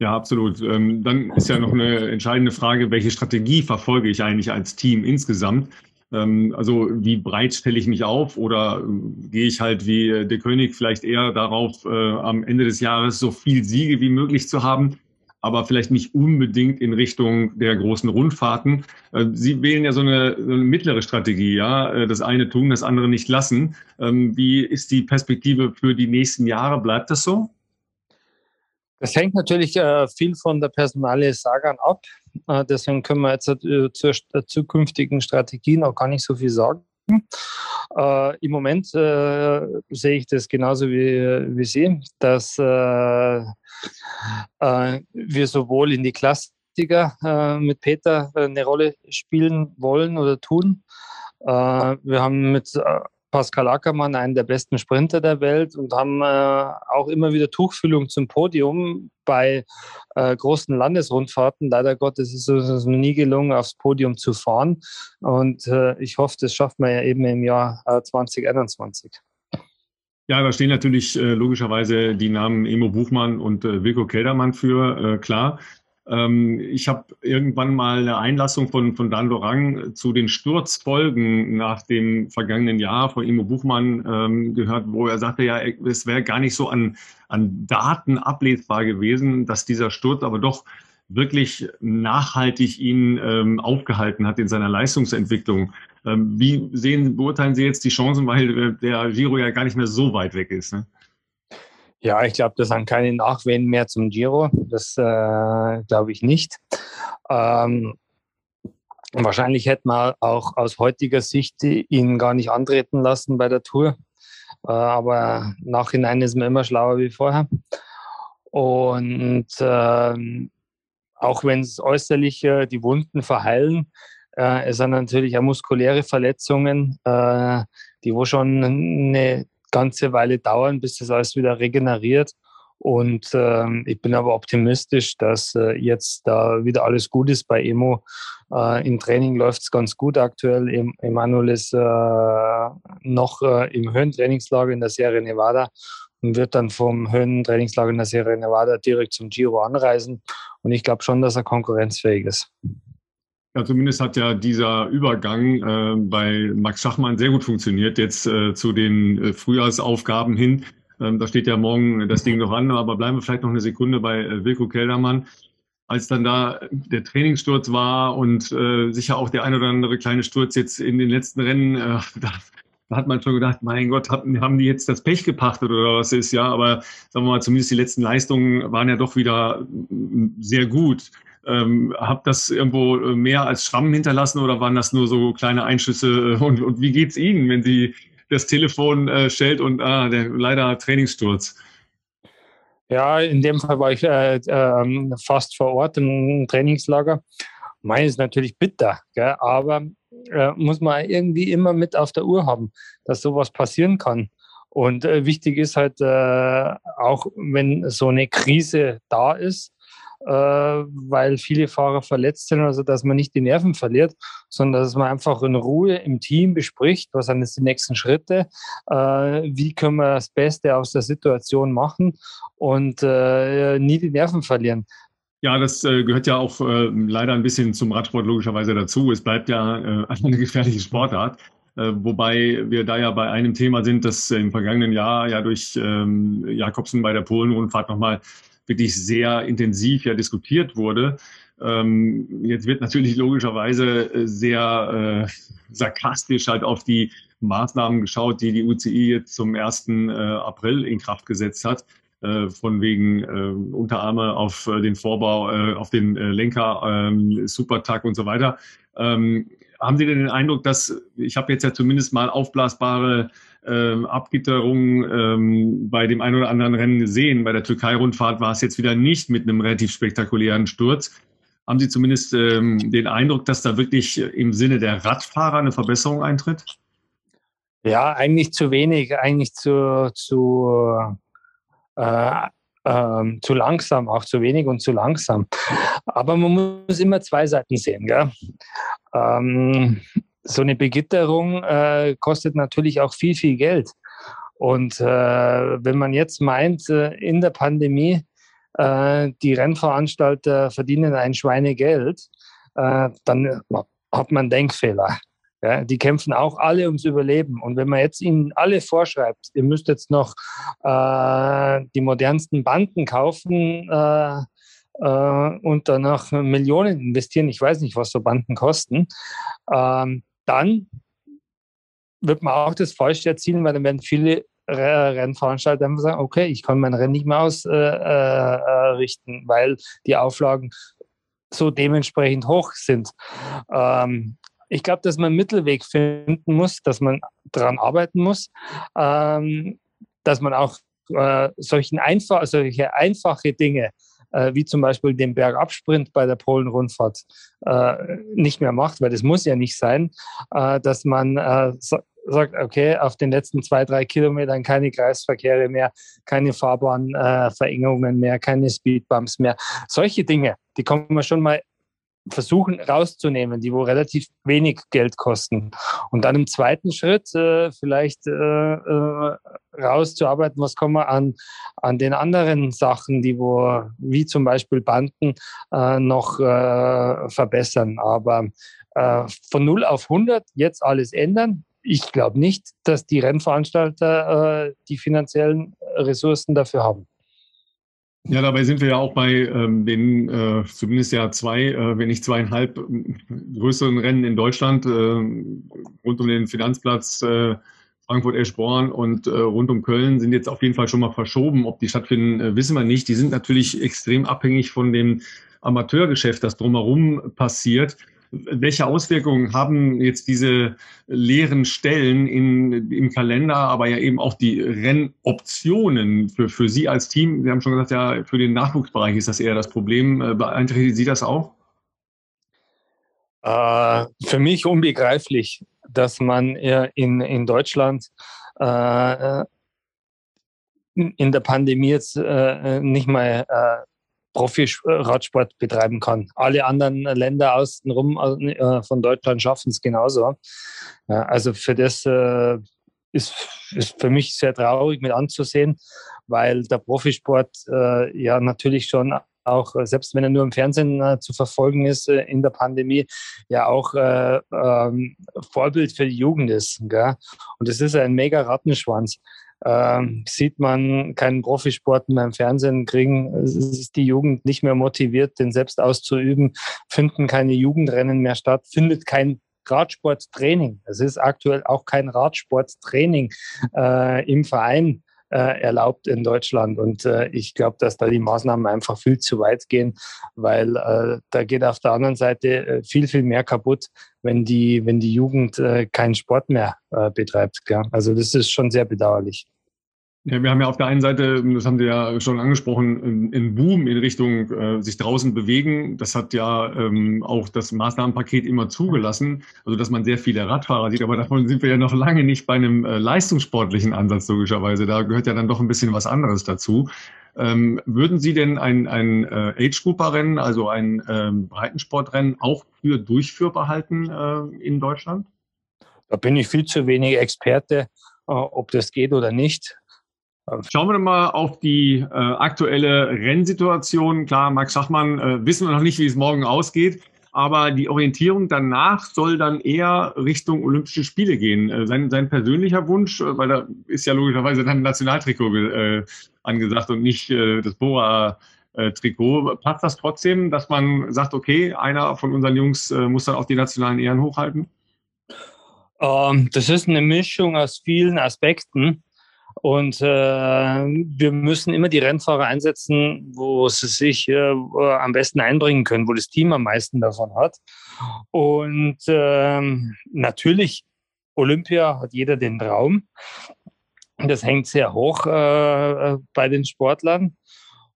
Ja, absolut. Ähm, dann ist ja noch eine entscheidende Frage, welche Strategie verfolge ich eigentlich als Team insgesamt? Ähm, also wie breit stelle ich mich auf oder äh, gehe ich halt wie der König vielleicht eher darauf, äh, am Ende des Jahres so viel Siege wie möglich zu haben? aber vielleicht nicht unbedingt in Richtung der großen Rundfahrten. Äh, Sie wählen ja so eine, so eine mittlere Strategie, ja, äh, das eine tun, das andere nicht lassen. Ähm, wie ist die Perspektive für die nächsten Jahre? Bleibt das so? Das hängt natürlich äh, viel von der Personalie Sagan ab. Deswegen können wir jetzt zur zukünftigen Strategie noch gar nicht so viel sagen. Äh, Im Moment äh, sehe ich das genauso wie, Sie, dass äh, äh wir sowohl in die Klassiker äh, mit Peter eine Rolle spielen wollen oder tun. Äh, wir haben mit Pascal Ackermann, einen der besten Sprinter der Welt und haben äh, auch immer wieder Tuchfüllung zum Podium bei äh, großen Landesrundfahrten. Leider Gottes ist es noch nie gelungen, aufs Podium zu fahren. Und äh, ich hoffe, das schafft man ja eben im Jahr 2021. Äh, ja, da stehen natürlich äh, logischerweise die Namen Emo Buchmann und äh, Wilko Keldermann für, klar. Ähm, ich habe irgendwann mal eine Einlassung von, von Dan Lorang zu den Sturzfolgen nach dem vergangenen Jahr von Imo Buchmann ähm, gehört, wo er sagte, ja, es wäre gar nicht so an, an Daten ablesbar gewesen, dass dieser Sturz aber doch wirklich nachhaltig ihn ähm, aufgehalten hat in seiner Leistungsentwicklung. Ähm, wie sehen, beurteilen Sie jetzt die Chancen, weil äh, der Giro ja gar nicht mehr so weit weg ist? Ne? Ja, ich glaube, das sind keine Nachwehen mehr zum Giro. Das äh, glaube ich nicht. Ähm, wahrscheinlich hätte man auch aus heutiger Sicht ihn gar nicht antreten lassen bei der Tour. Äh, aber nachhinein ist man immer schlauer wie vorher. Und äh, auch wenn es äußerlich äh, die Wunden verheilen, äh, es sind natürlich auch muskuläre Verletzungen, äh, die wo schon eine ganze Weile dauern, bis das alles wieder regeneriert. Und ähm, ich bin aber optimistisch, dass äh, jetzt da wieder alles gut ist bei Emo. Äh, Im Training läuft es ganz gut aktuell. Emanuel ist äh, noch äh, im Höhentrainingslager in der Serie Nevada und wird dann vom Höhentrainingslager in der Serie Nevada direkt zum Giro anreisen. Und ich glaube schon, dass er konkurrenzfähig ist. Ja, zumindest hat ja dieser Übergang äh, bei Max Schachmann sehr gut funktioniert, jetzt äh, zu den äh, Frühjahrsaufgaben hin. Ähm, da steht ja morgen das Ding noch an, aber bleiben wir vielleicht noch eine Sekunde bei äh, Wilko Keldermann. Als dann da der Trainingssturz war und äh, sicher auch der ein oder andere kleine Sturz jetzt in den letzten Rennen, äh, da, da hat man schon gedacht, mein Gott, haben, haben die jetzt das Pech gepachtet oder was ist, ja, aber sagen wir mal, zumindest die letzten Leistungen waren ja doch wieder sehr gut. Ähm, habt das irgendwo äh, mehr als Schrammen hinterlassen oder waren das nur so kleine Einschüsse? Und, und wie geht's Ihnen, wenn Sie das Telefon äh, stellt und ah, der leider Trainingssturz? Ja, in dem Fall war ich äh, äh, fast vor Ort im Trainingslager. Mein ist natürlich bitter, gell? aber äh, muss man irgendwie immer mit auf der Uhr haben, dass sowas passieren kann. Und äh, wichtig ist halt äh, auch, wenn so eine Krise da ist, äh, weil viele Fahrer verletzt sind, also dass man nicht die Nerven verliert, sondern dass man einfach in Ruhe im Team bespricht, was sind jetzt die nächsten Schritte, äh, wie können wir das Beste aus der Situation machen und äh, nie die Nerven verlieren. Ja, das äh, gehört ja auch äh, leider ein bisschen zum Radsport logischerweise dazu. Es bleibt ja äh, eine gefährliche Sportart. Äh, wobei wir da ja bei einem Thema sind, das im vergangenen Jahr ja durch ähm, Jakobsen bei der Polen-Rundfahrt nochmal wirklich sehr intensiv ja diskutiert wurde. Ähm, jetzt wird natürlich logischerweise äh, sehr äh, sarkastisch halt auf die Maßnahmen geschaut, die die UCI jetzt zum 1. Äh, April in Kraft gesetzt hat. Äh, von wegen äh, Unterarme auf äh, den Vorbau, äh, auf den äh, Lenker, ähm, Supertag und so weiter. Ähm, haben Sie denn den Eindruck, dass ich habe jetzt ja zumindest mal aufblasbare ähm, Abgitterungen ähm, bei dem einen oder anderen Rennen gesehen. Bei der Türkei-Rundfahrt war es jetzt wieder nicht mit einem relativ spektakulären Sturz. Haben Sie zumindest ähm, den Eindruck, dass da wirklich im Sinne der Radfahrer eine Verbesserung eintritt? Ja, eigentlich zu wenig, eigentlich zu, zu äh, äh, zu langsam, auch zu wenig und zu langsam. Aber man muss immer zwei Seiten sehen. Gell? Ähm, so eine Begitterung äh, kostet natürlich auch viel, viel Geld. Und äh, wenn man jetzt meint, äh, in der Pandemie, äh, die Rennveranstalter verdienen ein Schweinegeld, dann hat man Denkfehler. Ja, die kämpfen auch alle ums Überleben. Und wenn man jetzt ihnen alle vorschreibt, ihr müsst jetzt noch äh, die modernsten Banden kaufen äh, äh, und danach Millionen investieren, ich weiß nicht, was so Banden kosten, ähm, dann wird man auch das Falsche erzielen, weil dann werden viele Rennveranstalter einfach sagen, okay, ich kann mein Rennen nicht mehr ausrichten, äh, äh, weil die Auflagen so dementsprechend hoch sind. Ähm, ich glaube, dass man einen Mittelweg finden muss, dass man daran arbeiten muss, ähm, dass man auch äh, solchen einfach, solche einfache Dinge äh, wie zum Beispiel den Bergabsprint bei der Polen-Rundfahrt äh, nicht mehr macht, weil das muss ja nicht sein, äh, dass man äh, sagt, okay, auf den letzten zwei, drei Kilometern keine Kreisverkehre mehr, keine Fahrbahnverengungen mehr, keine Speedbumps mehr. Solche Dinge, die kann man schon mal versuchen rauszunehmen, die wo relativ wenig Geld kosten. Und dann im zweiten Schritt äh, vielleicht äh, äh, rauszuarbeiten, was kann man an, an den anderen Sachen, die wo, wie zum Beispiel Banden, äh, noch äh, verbessern. Aber äh, von 0 auf 100 jetzt alles ändern, ich glaube nicht, dass die Rennveranstalter äh, die finanziellen Ressourcen dafür haben. Ja, dabei sind wir ja auch bei ähm, den äh, zumindest ja zwei, äh, wenn nicht zweieinhalb äh, größeren Rennen in Deutschland, äh, rund um den Finanzplatz äh, Frankfurt-Eschborn und äh, rund um Köln sind jetzt auf jeden Fall schon mal verschoben. Ob die stattfinden, äh, wissen wir nicht. Die sind natürlich extrem abhängig von dem Amateurgeschäft, das drumherum passiert welche Auswirkungen haben jetzt diese leeren Stellen in, im Kalender, aber ja eben auch die Rennoptionen für, für Sie als Team? Sie haben schon gesagt, ja, für den Nachwuchsbereich ist das eher das Problem. Äh, beeinträchtigt Sie das auch? Äh, für mich unbegreiflich, dass man in, in Deutschland äh, in der Pandemie jetzt äh, nicht mal äh, Profi-Radsport betreiben kann. Alle anderen Länder außenrum äh, von Deutschland schaffen es genauso. Also für das äh, ist, ist für mich sehr traurig mit anzusehen, weil der Profisport äh, ja natürlich schon auch, selbst wenn er nur im Fernsehen äh, zu verfolgen ist äh, in der Pandemie, ja auch äh, ähm, Vorbild für die Jugend ist. Gell? Und es ist ein mega Rattenschwanz sieht man keinen Profisport mehr im Fernsehen, kriegen ist die Jugend nicht mehr motiviert, den selbst auszuüben, finden keine Jugendrennen mehr statt, findet kein Radsporttraining. Es ist aktuell auch kein Radsporttraining äh, im Verein äh, erlaubt in Deutschland. Und äh, ich glaube, dass da die Maßnahmen einfach viel zu weit gehen, weil äh, da geht auf der anderen Seite äh, viel, viel mehr kaputt, wenn die, wenn die Jugend äh, keinen Sport mehr äh, betreibt. Gell? Also das ist schon sehr bedauerlich. Ja, wir haben ja auf der einen Seite, das haben Sie ja schon angesprochen, einen Boom in Richtung äh, sich draußen bewegen. Das hat ja ähm, auch das Maßnahmenpaket immer zugelassen, also dass man sehr viele Radfahrer sieht. Aber davon sind wir ja noch lange nicht bei einem äh, leistungssportlichen Ansatz logischerweise. Da gehört ja dann doch ein bisschen was anderes dazu. Ähm, würden Sie denn ein, ein äh, Age-Grouper-Rennen, also ein ähm, Breitensportrennen, auch für durchführbar halten äh, in Deutschland? Da bin ich viel zu wenig Experte, äh, ob das geht oder nicht. Schauen wir mal auf die äh, aktuelle Rennsituation. Klar, Max Schachmann, äh, wissen wir noch nicht, wie es morgen ausgeht. Aber die Orientierung danach soll dann eher Richtung Olympische Spiele gehen. Äh, sein, sein persönlicher Wunsch, äh, weil da ist ja logischerweise dann ein Nationaltrikot äh, angesagt und nicht äh, das Boa-Trikot. Passt das trotzdem, dass man sagt, okay, einer von unseren Jungs muss dann auch die nationalen Ehren hochhalten? Ähm, das ist eine Mischung aus vielen Aspekten. Und äh, wir müssen immer die Rennfahrer einsetzen, wo sie sich äh, am besten einbringen können, wo das Team am meisten davon hat. Und äh, natürlich, Olympia hat jeder den Traum. Das hängt sehr hoch äh, bei den Sportlern.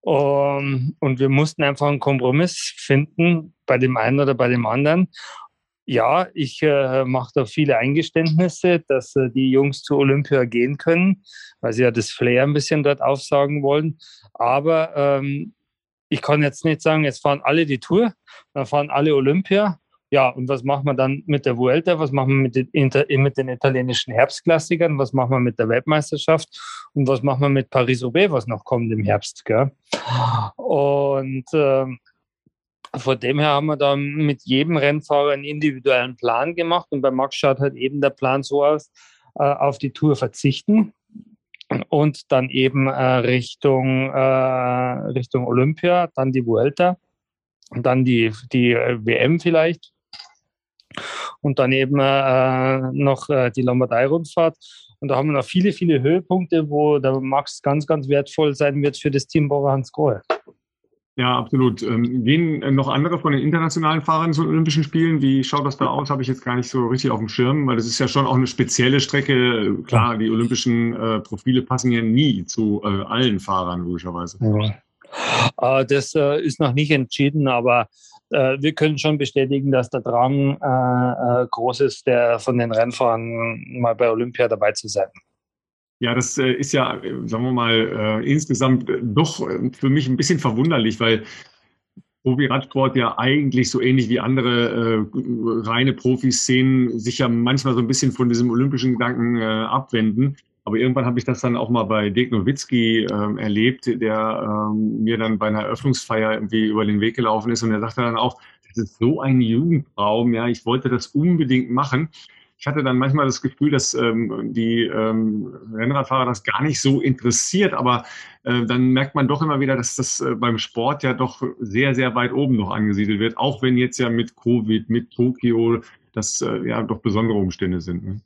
Um, und wir mussten einfach einen Kompromiss finden bei dem einen oder bei dem anderen ja, ich äh, mache da viele Eingeständnisse, dass äh, die Jungs zu Olympia gehen können, weil sie ja das Flair ein bisschen dort aufsagen wollen. Aber ähm, ich kann jetzt nicht sagen, jetzt fahren alle die Tour, dann fahren alle Olympia. Ja, und was machen wir dann mit der Vuelta? Was machen wir mit den, mit den italienischen Herbstklassikern? Was machen wir mit der Weltmeisterschaft? Und was machen wir mit Paris-Roubaix, was noch kommt im Herbst? Gell? Und äh, von dem her haben wir da mit jedem Rennfahrer einen individuellen Plan gemacht und bei Max schaut halt eben der Plan so aus, äh, auf die Tour verzichten und dann eben äh, Richtung, äh, Richtung Olympia, dann die Vuelta und dann die, die äh, WM vielleicht und dann eben äh, noch äh, die Lombardei-Rundfahrt. Und da haben wir noch viele, viele Höhepunkte, wo der Max ganz, ganz wertvoll sein wird für das Team Bora Hans Grohe. Ja, absolut. Ähm, gehen äh, noch andere von den internationalen Fahrern zu Olympischen Spielen? Wie schaut das da aus? Habe ich jetzt gar nicht so richtig auf dem Schirm, weil das ist ja schon auch eine spezielle Strecke. Klar, die olympischen äh, Profile passen ja nie zu äh, allen Fahrern, logischerweise. Ja. Äh, das äh, ist noch nicht entschieden, aber äh, wir können schon bestätigen, dass der Drang groß ist, der von den Rennfahrern mal bei Olympia dabei zu sein. Ja, das äh, ist ja, äh, sagen wir mal, äh, insgesamt doch für mich ein bisschen verwunderlich, weil Profi-Radsport ja eigentlich so ähnlich wie andere äh, reine Profiszenen sich ja manchmal so ein bisschen von diesem olympischen Gedanken äh, abwenden. Aber irgendwann habe ich das dann auch mal bei Dirk Nowitzki äh, erlebt, der äh, mir dann bei einer Eröffnungsfeier irgendwie über den Weg gelaufen ist und er sagte dann auch, das ist so ein Jugendtraum, ja, ich wollte das unbedingt machen ich hatte dann manchmal das Gefühl, dass ähm, die ähm, Rennradfahrer das gar nicht so interessiert, aber äh, dann merkt man doch immer wieder, dass das äh, beim Sport ja doch sehr, sehr weit oben noch angesiedelt wird, auch wenn jetzt ja mit Covid, mit Tokio, das äh, ja doch besondere Umstände sind. Ne?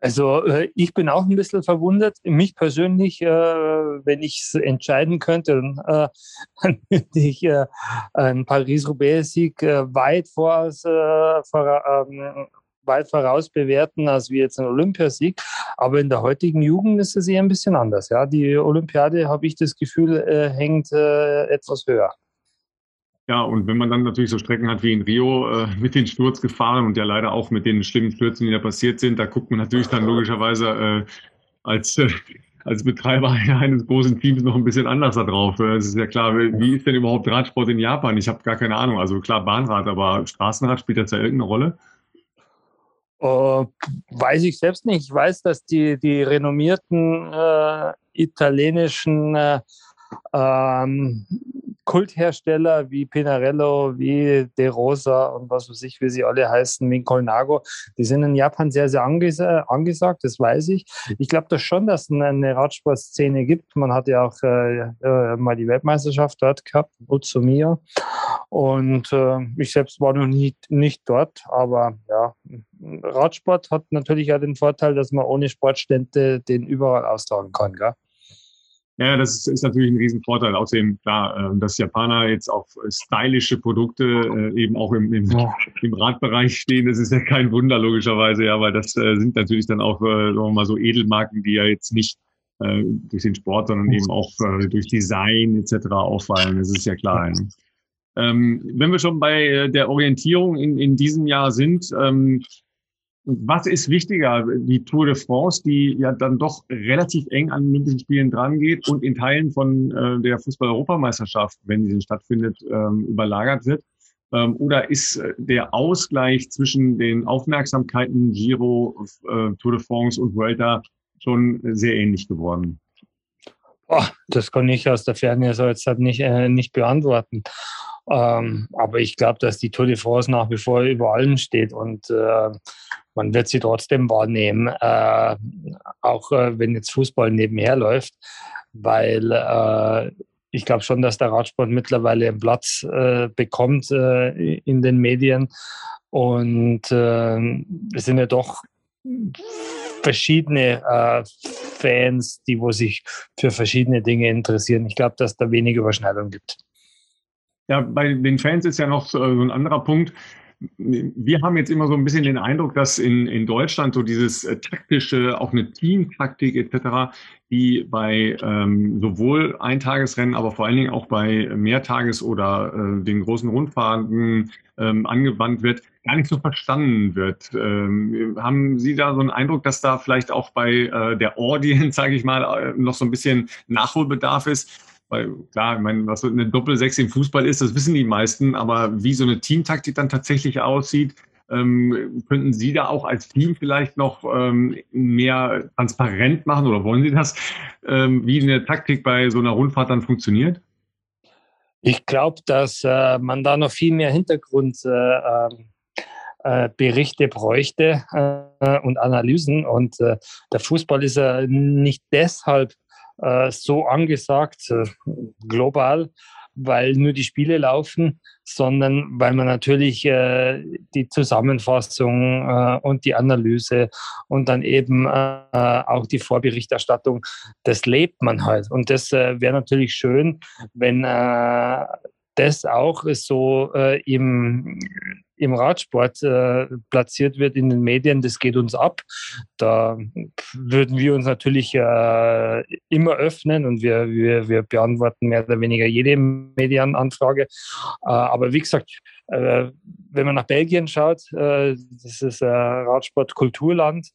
Also äh, ich bin auch ein bisschen verwundert. Mich persönlich, äh, wenn ich es entscheiden könnte, äh, dann würde ich äh, einen Paris-Roubaix-Sieg äh, weit voraus, äh, vor, ähm, weit voraus bewerten als wie jetzt ein Olympiasieg. Aber in der heutigen Jugend ist es eher ein bisschen anders. Ja, die Olympiade, habe ich das Gefühl, äh, hängt äh, etwas höher. Ja, und wenn man dann natürlich so Strecken hat wie in Rio äh, mit den Sturzgefahren und ja leider auch mit den schlimmen Stürzen, die da passiert sind, da guckt man natürlich dann logischerweise äh, als, äh, als Betreiber eines großen Teams noch ein bisschen anders da drauf. Es ist ja klar, wie ist denn überhaupt Radsport in Japan? Ich habe gar keine Ahnung. Also klar Bahnrad, aber Straßenrad spielt das ja irgendeine Rolle? Uh, weiß ich selbst nicht. Ich weiß, dass die, die renommierten äh, italienischen äh, ähm, Kulthersteller wie Pinarello, wie De Rosa und was weiß ich, wie sie alle heißen, wie Colnago, die sind in Japan sehr, sehr anges angesagt, das weiß ich. Ich glaube das schon, dass es eine Radsportszene gibt. Man hat ja auch äh, äh, mal die Weltmeisterschaft dort gehabt, Utsumiya. Und äh, ich selbst war noch nie, nicht dort, aber ja, Radsport hat natürlich auch den Vorteil, dass man ohne Sportstände den überall austragen kann. Gell? Ja, das ist, ist natürlich ein Riesenvorteil. Außerdem, klar, äh, dass Japaner jetzt auf stylische Produkte äh, eben auch im, im, im Radbereich stehen, das ist ja kein Wunder, logischerweise, ja, weil das äh, sind natürlich dann auch, sagen wir mal, so Edelmarken, die ja jetzt nicht durch den Sport, sondern eben auch durch Design etc. auffallen. Das ist ja klar. Ähm, wenn wir schon bei der Orientierung in, in diesem Jahr sind, ähm, was ist wichtiger, die Tour de France, die ja dann doch relativ eng an den Olympischen Spielen drangeht und in Teilen von äh, der Fußball-Europameisterschaft, wenn sie stattfindet, ähm, überlagert wird? Ähm, oder ist äh, der Ausgleich zwischen den Aufmerksamkeiten Giro, äh, Tour de France und Vuelta schon sehr ähnlich geworden? Oh, das kann ich aus der Ferne so jetzt halt nicht, äh, nicht beantworten. Ähm, aber ich glaube, dass die Tour de France nach wie vor über allem steht und äh, man wird sie trotzdem wahrnehmen, äh, auch äh, wenn jetzt Fußball nebenher läuft, weil äh, ich glaube schon, dass der Radsport mittlerweile einen Platz äh, bekommt in den Medien und es sind ja doch verschiedene äh, Fans, die wo sich für verschiedene Dinge interessieren. Ich glaube, dass da wenig Überschneidung gibt. Ja, bei den Fans ist ja noch so ein anderer Punkt. Wir haben jetzt immer so ein bisschen den Eindruck, dass in, in Deutschland so dieses äh, taktische, auch eine Teamtaktik etc., die bei ähm, sowohl Eintagesrennen, aber vor allen Dingen auch bei Mehrtages- oder äh, den großen Rundfahrten ähm, angewandt wird, gar nicht so verstanden wird. Ähm, haben Sie da so einen Eindruck, dass da vielleicht auch bei äh, der Audience, sage ich mal, äh, noch so ein bisschen Nachholbedarf ist? Weil klar, ich meine, was eine Doppel-Sechs im Fußball ist, das wissen die meisten, aber wie so eine Teamtaktik dann tatsächlich aussieht, ähm, könnten Sie da auch als Team vielleicht noch ähm, mehr transparent machen oder wollen Sie das, ähm, wie eine Taktik bei so einer Rundfahrt dann funktioniert? Ich glaube, dass äh, man da noch viel mehr Hintergrundberichte äh, äh, Berichte bräuchte äh, und Analysen. Und äh, der Fußball ist ja nicht deshalb äh, so angesagt, äh, global, weil nur die Spiele laufen, sondern weil man natürlich äh, die Zusammenfassung äh, und die Analyse und dann eben äh, auch die Vorberichterstattung, das lebt man halt. Und das äh, wäre natürlich schön, wenn äh, das auch so äh, im, im Radsport äh, platziert wird in den Medien, das geht uns ab. Da würden wir uns natürlich äh, immer öffnen und wir, wir, wir beantworten mehr oder weniger jede Medienanfrage. Äh, aber wie gesagt, äh, wenn man nach Belgien schaut, äh, das ist ein Radsport-Kulturland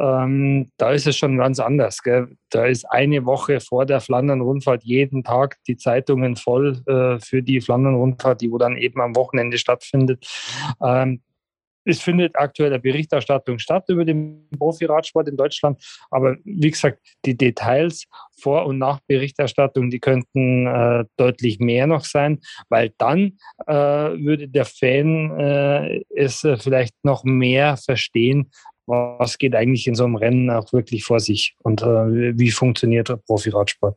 ähm, da ist es schon ganz anders. Gell? Da ist eine Woche vor der Flandern-Rundfahrt jeden Tag die Zeitungen voll äh, für die Flandern-Rundfahrt, die wo dann eben am Wochenende stattfindet. Ähm, es findet aktuell eine Berichterstattung statt über den Profi-Radsport in Deutschland. Aber wie gesagt, die Details vor und nach Berichterstattung, die könnten äh, deutlich mehr noch sein, weil dann äh, würde der Fan äh, es äh, vielleicht noch mehr verstehen, was geht eigentlich in so einem Rennen auch wirklich vor sich und äh, wie funktioniert Profi-Radsport.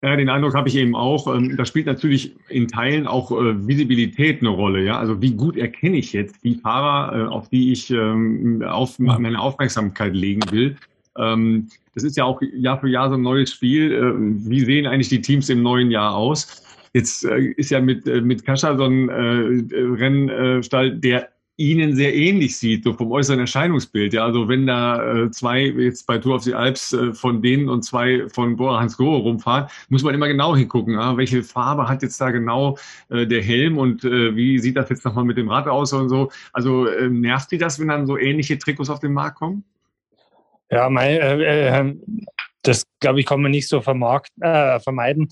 Ja, den Eindruck habe ich eben auch. Ähm, da spielt natürlich in Teilen auch äh, Visibilität eine Rolle. Ja, also wie gut erkenne ich jetzt die Fahrer, äh, auf die ich ähm, auf meine Aufmerksamkeit legen will. Ähm, das ist ja auch Jahr für Jahr so ein neues Spiel. Äh, wie sehen eigentlich die Teams im neuen Jahr aus? Jetzt ist ja mit, mit Kascha so ein Rennstall, der ihnen sehr ähnlich sieht, so vom äußeren Erscheinungsbild. Ja, also wenn da äh, zwei jetzt bei Tour of the Alps äh, von denen und zwei von Bora Hans Grohe rumfahren, muss man immer genau hingucken, ja, welche Farbe hat jetzt da genau äh, der Helm und äh, wie sieht das jetzt nochmal mit dem Rad aus und so. Also äh, nervt die das, wenn dann so ähnliche Trikots auf den Markt kommen? Ja, mein, äh, äh, das glaube ich, kann man nicht so vermarkt, äh, vermeiden,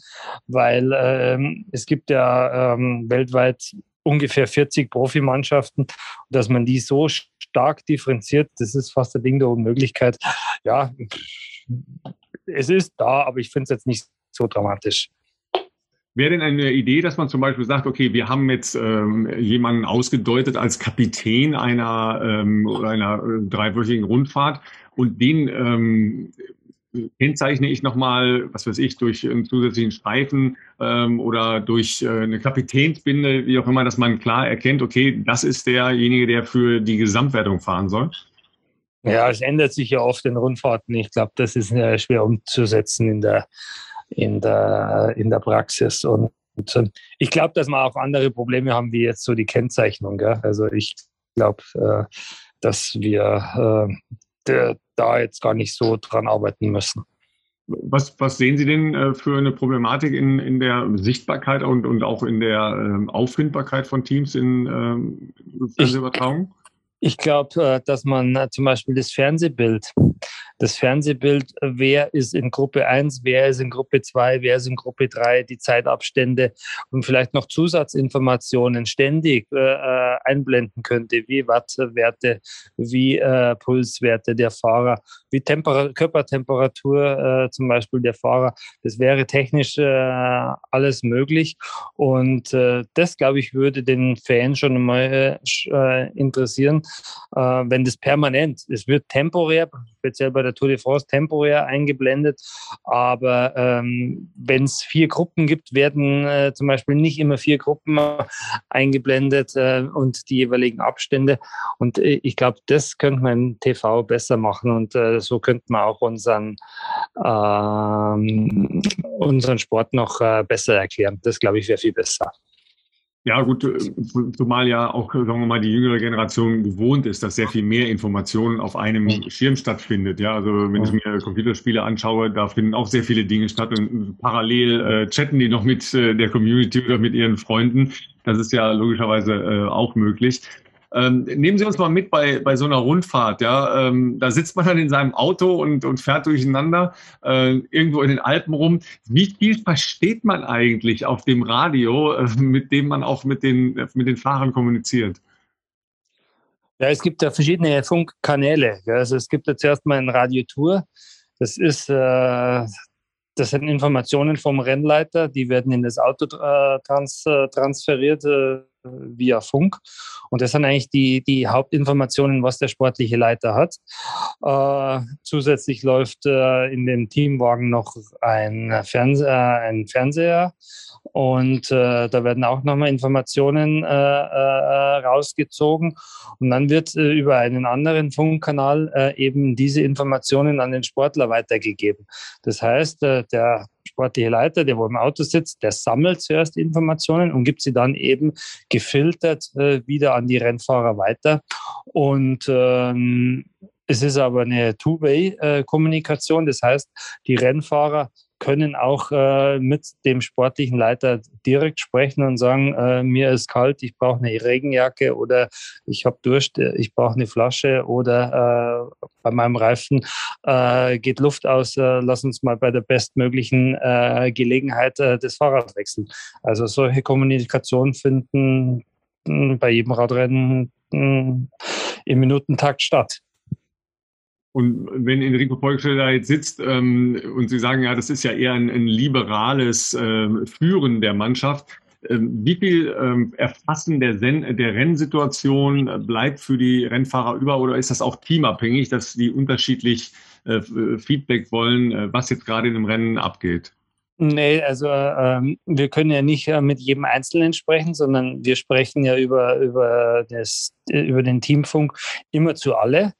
weil äh, es gibt ja ähm, weltweit ungefähr 40 Profimannschaften. Dass man die so stark differenziert, das ist fast ein Ding der Unmöglichkeit. Ja, es ist da, aber ich finde es jetzt nicht so dramatisch. Wäre denn eine Idee, dass man zum Beispiel sagt, okay, wir haben jetzt ähm, jemanden ausgedeutet als Kapitän einer, ähm, einer äh, dreiwöchigen Rundfahrt und den ähm, kennzeichne ich nochmal, was weiß ich, durch einen zusätzlichen Streifen ähm, oder durch äh, eine Kapitänsbinde, wie auch immer, dass man klar erkennt, okay, das ist derjenige, der für die Gesamtwertung fahren soll? Ja, es ändert sich ja oft in Rundfahrten. Ich glaube, das ist äh, schwer umzusetzen in der, in der, in der Praxis. Und, und ähm, ich glaube, dass wir auch andere Probleme haben, wie jetzt so die Kennzeichnung. Gell? Also ich glaube, äh, dass wir äh, da jetzt gar nicht so dran arbeiten müssen. Was, was sehen Sie denn äh, für eine Problematik in, in der Sichtbarkeit und, und auch in der ähm, Auffindbarkeit von Teams in ähm, Fernsehübertragung? Ich glaube, äh, dass man äh, zum Beispiel das Fernsehbild, das Fernsehbild, wer ist in Gruppe 1, wer ist in Gruppe 2, wer ist in Gruppe 3, die Zeitabstände und vielleicht noch Zusatzinformationen ständig äh, einblenden könnte, wie Wattwerte, wie äh, Pulswerte der Fahrer, wie Temper Körpertemperatur äh, zum Beispiel der Fahrer. Das wäre technisch äh, alles möglich und das, glaube ich, würde den Fan schon mal interessieren äh, wenn das permanent, es wird temporär, speziell bei der Tour de France temporär eingeblendet, aber ähm, wenn es vier Gruppen gibt, werden äh, zum Beispiel nicht immer vier Gruppen eingeblendet äh, und die jeweiligen Abstände. Und äh, ich glaube, das könnte man im TV besser machen und äh, so könnte man auch unseren, ähm, unseren Sport noch äh, besser erklären. Das glaube ich wäre viel besser. Ja, gut, äh, zumal ja auch, sagen wir mal, die jüngere Generation gewohnt ist, dass sehr viel mehr Informationen auf einem Schirm stattfindet. Ja, also wenn ich mir Computerspiele anschaue, da finden auch sehr viele Dinge statt und parallel äh, chatten die noch mit äh, der Community oder mit ihren Freunden. Das ist ja logischerweise äh, auch möglich. Ähm, nehmen Sie uns mal mit bei, bei so einer Rundfahrt. Ja? Ähm, da sitzt man dann in seinem Auto und, und fährt durcheinander äh, irgendwo in den Alpen rum. Wie viel versteht man eigentlich auf dem Radio, äh, mit dem man auch mit den, mit den Fahrern kommuniziert? Ja, es gibt ja verschiedene Funkkanäle. Also es gibt ja zuerst mal ein Radiotour. Das ist, äh, das sind Informationen vom Rennleiter, die werden in das Auto äh, trans, äh, transferiert äh, via Funk. Und das sind eigentlich die, die Hauptinformationen, was der sportliche Leiter hat. Äh, zusätzlich läuft äh, in dem Teamwagen noch ein, Fernse äh, ein Fernseher und äh, da werden auch nochmal Informationen äh, äh, rausgezogen. Und dann wird über einen anderen Funkkanal eben diese Informationen an den Sportler weitergegeben. Das heißt, der sportliche Leiter, der wo im Auto sitzt, der sammelt zuerst Informationen und gibt sie dann eben gefiltert äh, wieder an die Rennfahrer weiter. Und ähm, es ist aber eine Two-Way-Kommunikation. Das heißt, die Rennfahrer können auch äh, mit dem sportlichen Leiter direkt sprechen und sagen, äh, mir ist kalt, ich brauche eine Regenjacke oder ich habe Durst, ich brauche eine Flasche oder äh, bei meinem Reifen äh, geht Luft aus, äh, lass uns mal bei der bestmöglichen äh, Gelegenheit des Fahrrads wechseln. Also solche Kommunikation finden hm, bei jedem Radrennen hm, im Minutentakt statt. Und wenn Enrico Polksteller da jetzt sitzt ähm, und Sie sagen, ja, das ist ja eher ein, ein liberales äh, Führen der Mannschaft, ähm, wie viel ähm, Erfassen der, der Rennsituation bleibt für die Rennfahrer über oder ist das auch teamabhängig, dass die unterschiedlich äh, Feedback wollen, äh, was jetzt gerade in dem Rennen abgeht? Nee, also ähm, wir können ja nicht äh, mit jedem Einzelnen sprechen, sondern wir sprechen ja über, über, das, über den Teamfunk immer zu alle.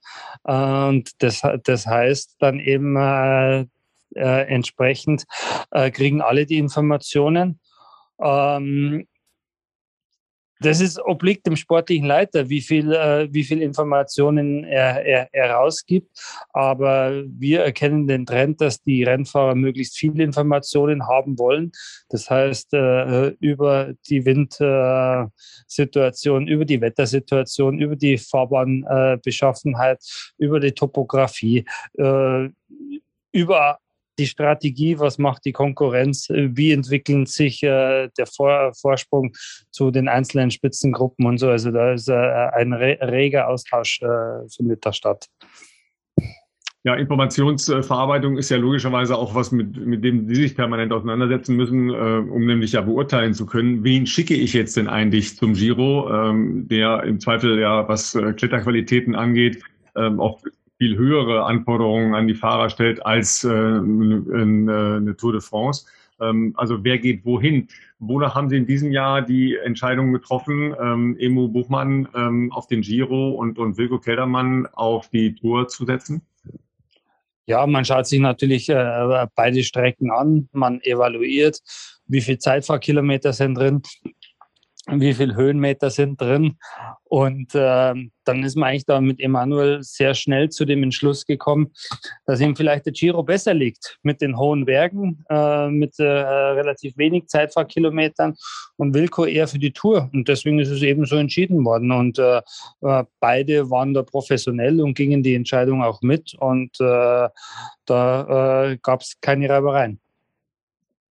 Und das, das heißt dann eben äh, äh, entsprechend äh, kriegen alle die Informationen. Ähm, das ist obliegt dem sportlichen Leiter, wie viel, äh, wie viel Informationen er, er, er rausgibt. Aber wir erkennen den Trend, dass die Rennfahrer möglichst viele Informationen haben wollen. Das heißt, äh, über die Windsituation, über die Wettersituation, über die Fahrbahnbeschaffenheit, über die Topografie, äh, über die Strategie, was macht die Konkurrenz, äh, wie entwickelt sich äh, der Vor Vorsprung zu den einzelnen Spitzengruppen und so. Also da ist äh, ein re reger Austausch äh, findet da statt. Ja, Informationsverarbeitung ist ja logischerweise auch was, mit, mit dem Sie sich permanent auseinandersetzen müssen, äh, um nämlich ja beurteilen zu können, wen schicke ich jetzt denn eigentlich zum Giro, ähm, der im Zweifel ja, was äh, Kletterqualitäten angeht, ähm, auch viel höhere Anforderungen an die Fahrer stellt als äh, in, äh, eine Tour de France. Ähm, also wer geht wohin? Wonach haben Sie in diesem Jahr die Entscheidung getroffen, ähm, Emu Buchmann ähm, auf den Giro und, und Wilko Keldermann auf die Tour zu setzen? Ja, man schaut sich natürlich äh, beide Strecken an, man evaluiert, wie viel Zeitfahrkilometer sind drin, wie viele Höhenmeter sind drin. Und äh, dann ist man eigentlich da mit Emanuel sehr schnell zu dem Entschluss gekommen, dass ihm vielleicht der Giro besser liegt mit den hohen Bergen, äh, mit äh, relativ wenig Zeitfahrkilometern und Wilco eher für die Tour. Und deswegen ist es eben so entschieden worden. Und äh, äh beide waren da professionell und gingen die Entscheidung auch mit. Und äh, da äh, gab es keine Reibereien.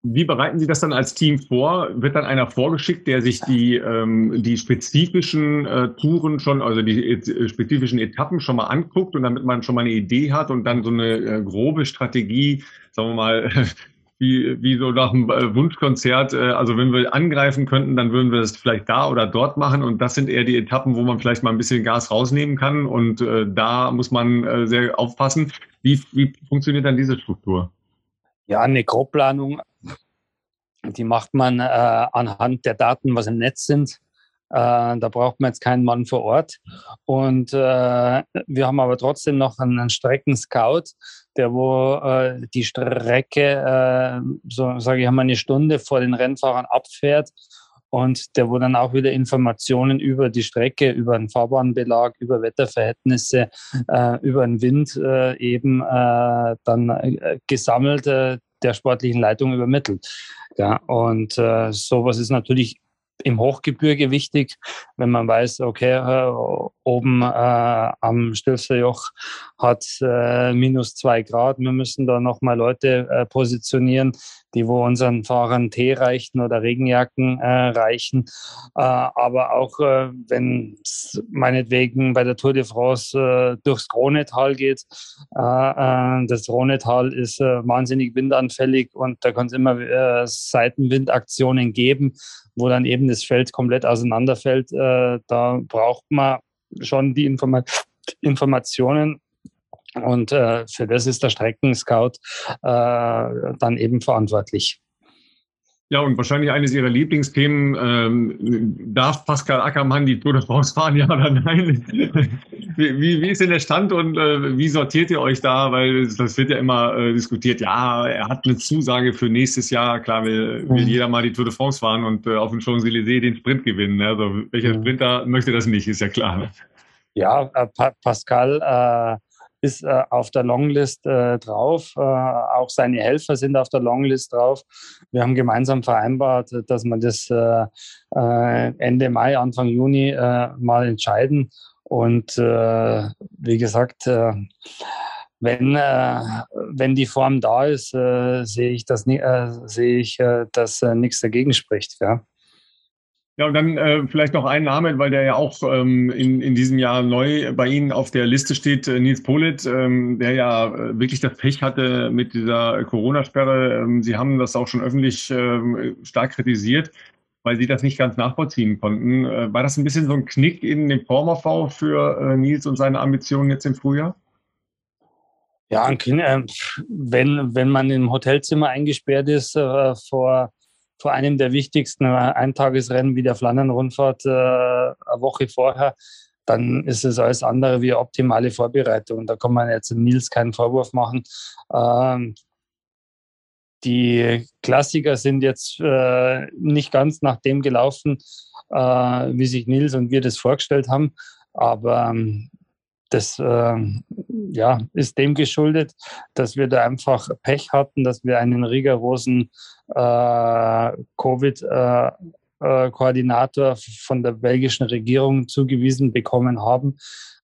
Wie bereiten Sie das dann als Team vor? Wird dann einer vorgeschickt, der sich die, ähm, die spezifischen äh, Touren schon, also die äh, spezifischen Etappen schon mal anguckt und damit man schon mal eine Idee hat und dann so eine äh, grobe Strategie, sagen wir mal, wie, wie so nach einem äh, Wunschkonzert, äh, also wenn wir angreifen könnten, dann würden wir das vielleicht da oder dort machen und das sind eher die Etappen, wo man vielleicht mal ein bisschen Gas rausnehmen kann und äh, da muss man sehr aufpassen. Wie, wie funktioniert dann diese Struktur? Ja, eine Grobplanung, die macht man äh, anhand der Daten, was im Netz sind. Äh, da braucht man jetzt keinen Mann vor Ort. Und äh, wir haben aber trotzdem noch einen, Streckenscout, der wo äh, die Strecke, äh, so sage ich mal, eine Stunde vor den Rennfahrern abfährt und der wo dann auch wieder Informationen über die Strecke, über den Fahrbahnbelag, über Wetterverhältnisse, äh, über den Wind äh, eben dann gesammelt der sportlichen Leitung übermittelt. Ja, und äh, sowas ist natürlich im Hochgebirge wichtig, wenn man weiß, okay, äh, oben äh, am Stilfserjoch hat äh, minus zwei Grad. Wir müssen da nochmal Leute äh, positionieren, die wo unseren Fahrern Tee reichen oder Regenjacken äh, reichen. Äh, aber auch äh, wenn es meinetwegen bei der Tour de France äh, durchs Kronetal geht, äh, äh, das Kronetal ist wahnsinnig windanfällig und da kann es immer Seitenwindaktionen geben, wo dann eben das Feld komplett auseinanderfällt. Da braucht man schon die Informa Informationen und äh, für das ist der Streckenscout äh, dann eben verantwortlich. Ja, und wahrscheinlich eines Ihrer Lieblingsthemen, ähm, darf Pascal Ackermann die Tour de France fahren, ja oder nein? wie, wie, wie ist denn der Stand und äh, wie sortiert ihr euch da? Weil das wird ja immer äh, diskutiert, ja, er hat eine Zusage für nächstes Jahr, klar will, will mhm. jeder mal die Tour de France fahren und äh, auf dem Champs-Élysées den Sprint gewinnen. Also welcher mhm. Sprinter möchte das nicht, ist ja klar. Ja, äh, pa Pascal äh, ist äh, auf der Longlist äh, drauf. Äh, auch seine Helfer sind auf der Longlist drauf. Wir haben gemeinsam vereinbart, dass wir das äh, äh, Ende Mai, Anfang Juni äh, mal entscheiden. Und wie gesagt, wenn, wenn die Form da ist, sehe ich, das, sehe ich, dass nichts dagegen spricht. Ja. Ja, und dann äh, vielleicht noch ein Name, weil der ja auch ähm, in, in diesem Jahr neu bei Ihnen auf der Liste steht, äh, Nils Polit, ähm, der ja äh, wirklich das Pech hatte mit dieser Corona-Sperre. Ähm, Sie haben das auch schon öffentlich ähm, stark kritisiert, weil Sie das nicht ganz nachvollziehen konnten. Äh, war das ein bisschen so ein Knick in dem Formaufbau für äh, Nils und seine Ambitionen jetzt im Frühjahr? Ja, äh, wenn, wenn man im Hotelzimmer eingesperrt ist äh, vor vor einem der wichtigsten Eintagesrennen wie der Flandern-Rundfahrt äh, eine Woche vorher, dann ist es alles andere wie optimale Vorbereitung. Da kann man jetzt Nils keinen Vorwurf machen. Ähm, die Klassiker sind jetzt äh, nicht ganz nach dem gelaufen, äh, wie sich Nils und wir das vorgestellt haben. Aber ähm, das äh, ja, ist dem geschuldet, dass wir da einfach Pech hatten, dass wir einen rigorosen äh, Covid-Koordinator äh, von der belgischen Regierung zugewiesen bekommen haben,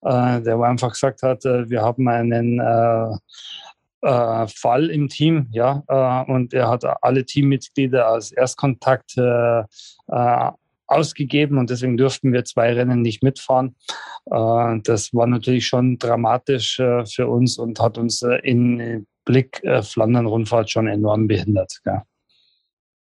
äh, der einfach gesagt hat, äh, wir haben einen Fall im Team, ja, und er hat alle Teammitglieder als Erstkontakt ausgegeben und deswegen durften wir zwei Rennen nicht mitfahren. Äh, das war natürlich schon dramatisch äh, für uns und hat uns äh, in Blick Flandern-Rundfahrt schon enorm behindert.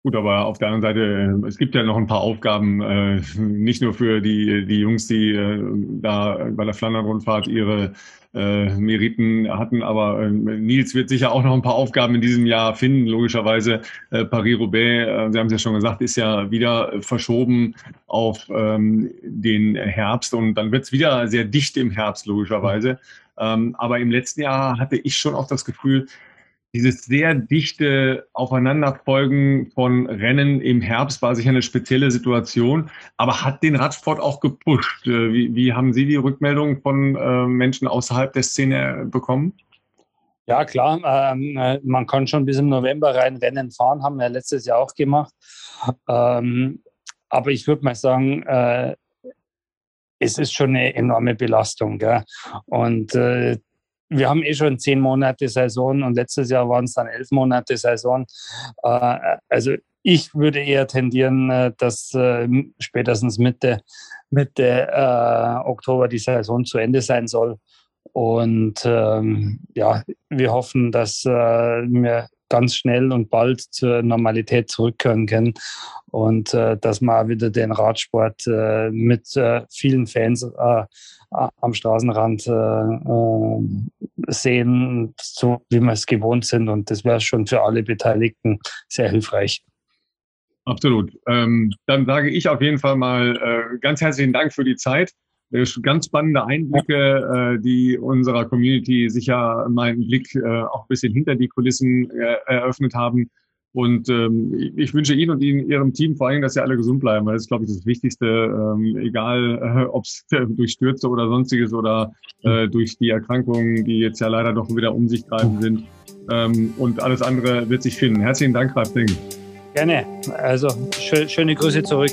Gut, aber auf der anderen Seite, es gibt ja noch ein paar Aufgaben, äh, nicht nur für die, die Jungs, die äh, da bei der Flandern-Rundfahrt ihre äh, Meriten hatten, aber äh, Nils wird sicher auch noch ein paar Aufgaben in diesem Jahr finden, logischerweise. Äh, Paris-Roubaix, äh, Sie haben es ja schon gesagt, ist ja wieder verschoben auf ähm, den Herbst und dann wird es wieder sehr dicht im Herbst, logischerweise. Ähm, aber im letzten Jahr hatte ich schon auch das Gefühl, dieses sehr dichte Aufeinanderfolgen von Rennen im Herbst war sicher eine spezielle Situation, aber hat den Radsport auch gepusht. Äh, wie, wie haben Sie die Rückmeldung von äh, Menschen außerhalb der Szene bekommen? Ja, klar. Ähm, äh, man kann schon bis im November rein Rennen fahren, haben wir letztes Jahr auch gemacht. Ähm, aber ich würde mal sagen, äh, es ist schon eine enorme Belastung. Gell? Und äh, wir haben eh schon zehn Monate Saison und letztes Jahr waren es dann elf Monate Saison. Äh, also ich würde eher tendieren, äh, dass äh, spätestens Mitte, Mitte Oktober die Saison zu Ende sein soll. Und ähm, ja, wir hoffen, dass wir ganz schnell und bald zur Normalität zurückkehren können und äh, dass wir wieder den Radsport äh, mit äh, vielen Fans am Straßenrand sehen, so wie wir es gewohnt sind. Und das wäre schon für alle Beteiligten sehr hilfreich. Absolut. Ähm, dann sage ich auf jeden Fall mal äh, ganz herzlichen Dank für die Zeit. Äh, ganz spannende Einblicke, äh, die unserer Community sicher meinen Blick äh, auch ein bisschen hinter die Kulissen äh, eröffnet haben. Und ähm, ich wünsche Ihnen und Ihnen, Ihrem Team vor allem, dass Sie alle gesund bleiben, weil das ist, glaube ich, das Wichtigste, ähm, egal äh, ob es äh, durch Stürze oder sonstiges oder äh, durch die Erkrankungen, die jetzt ja leider doch wieder um sich greifen sind. Ähm, und alles andere wird sich finden. Herzlichen Dank, Ralf Ding. Gerne. Also schö schöne Grüße zurück.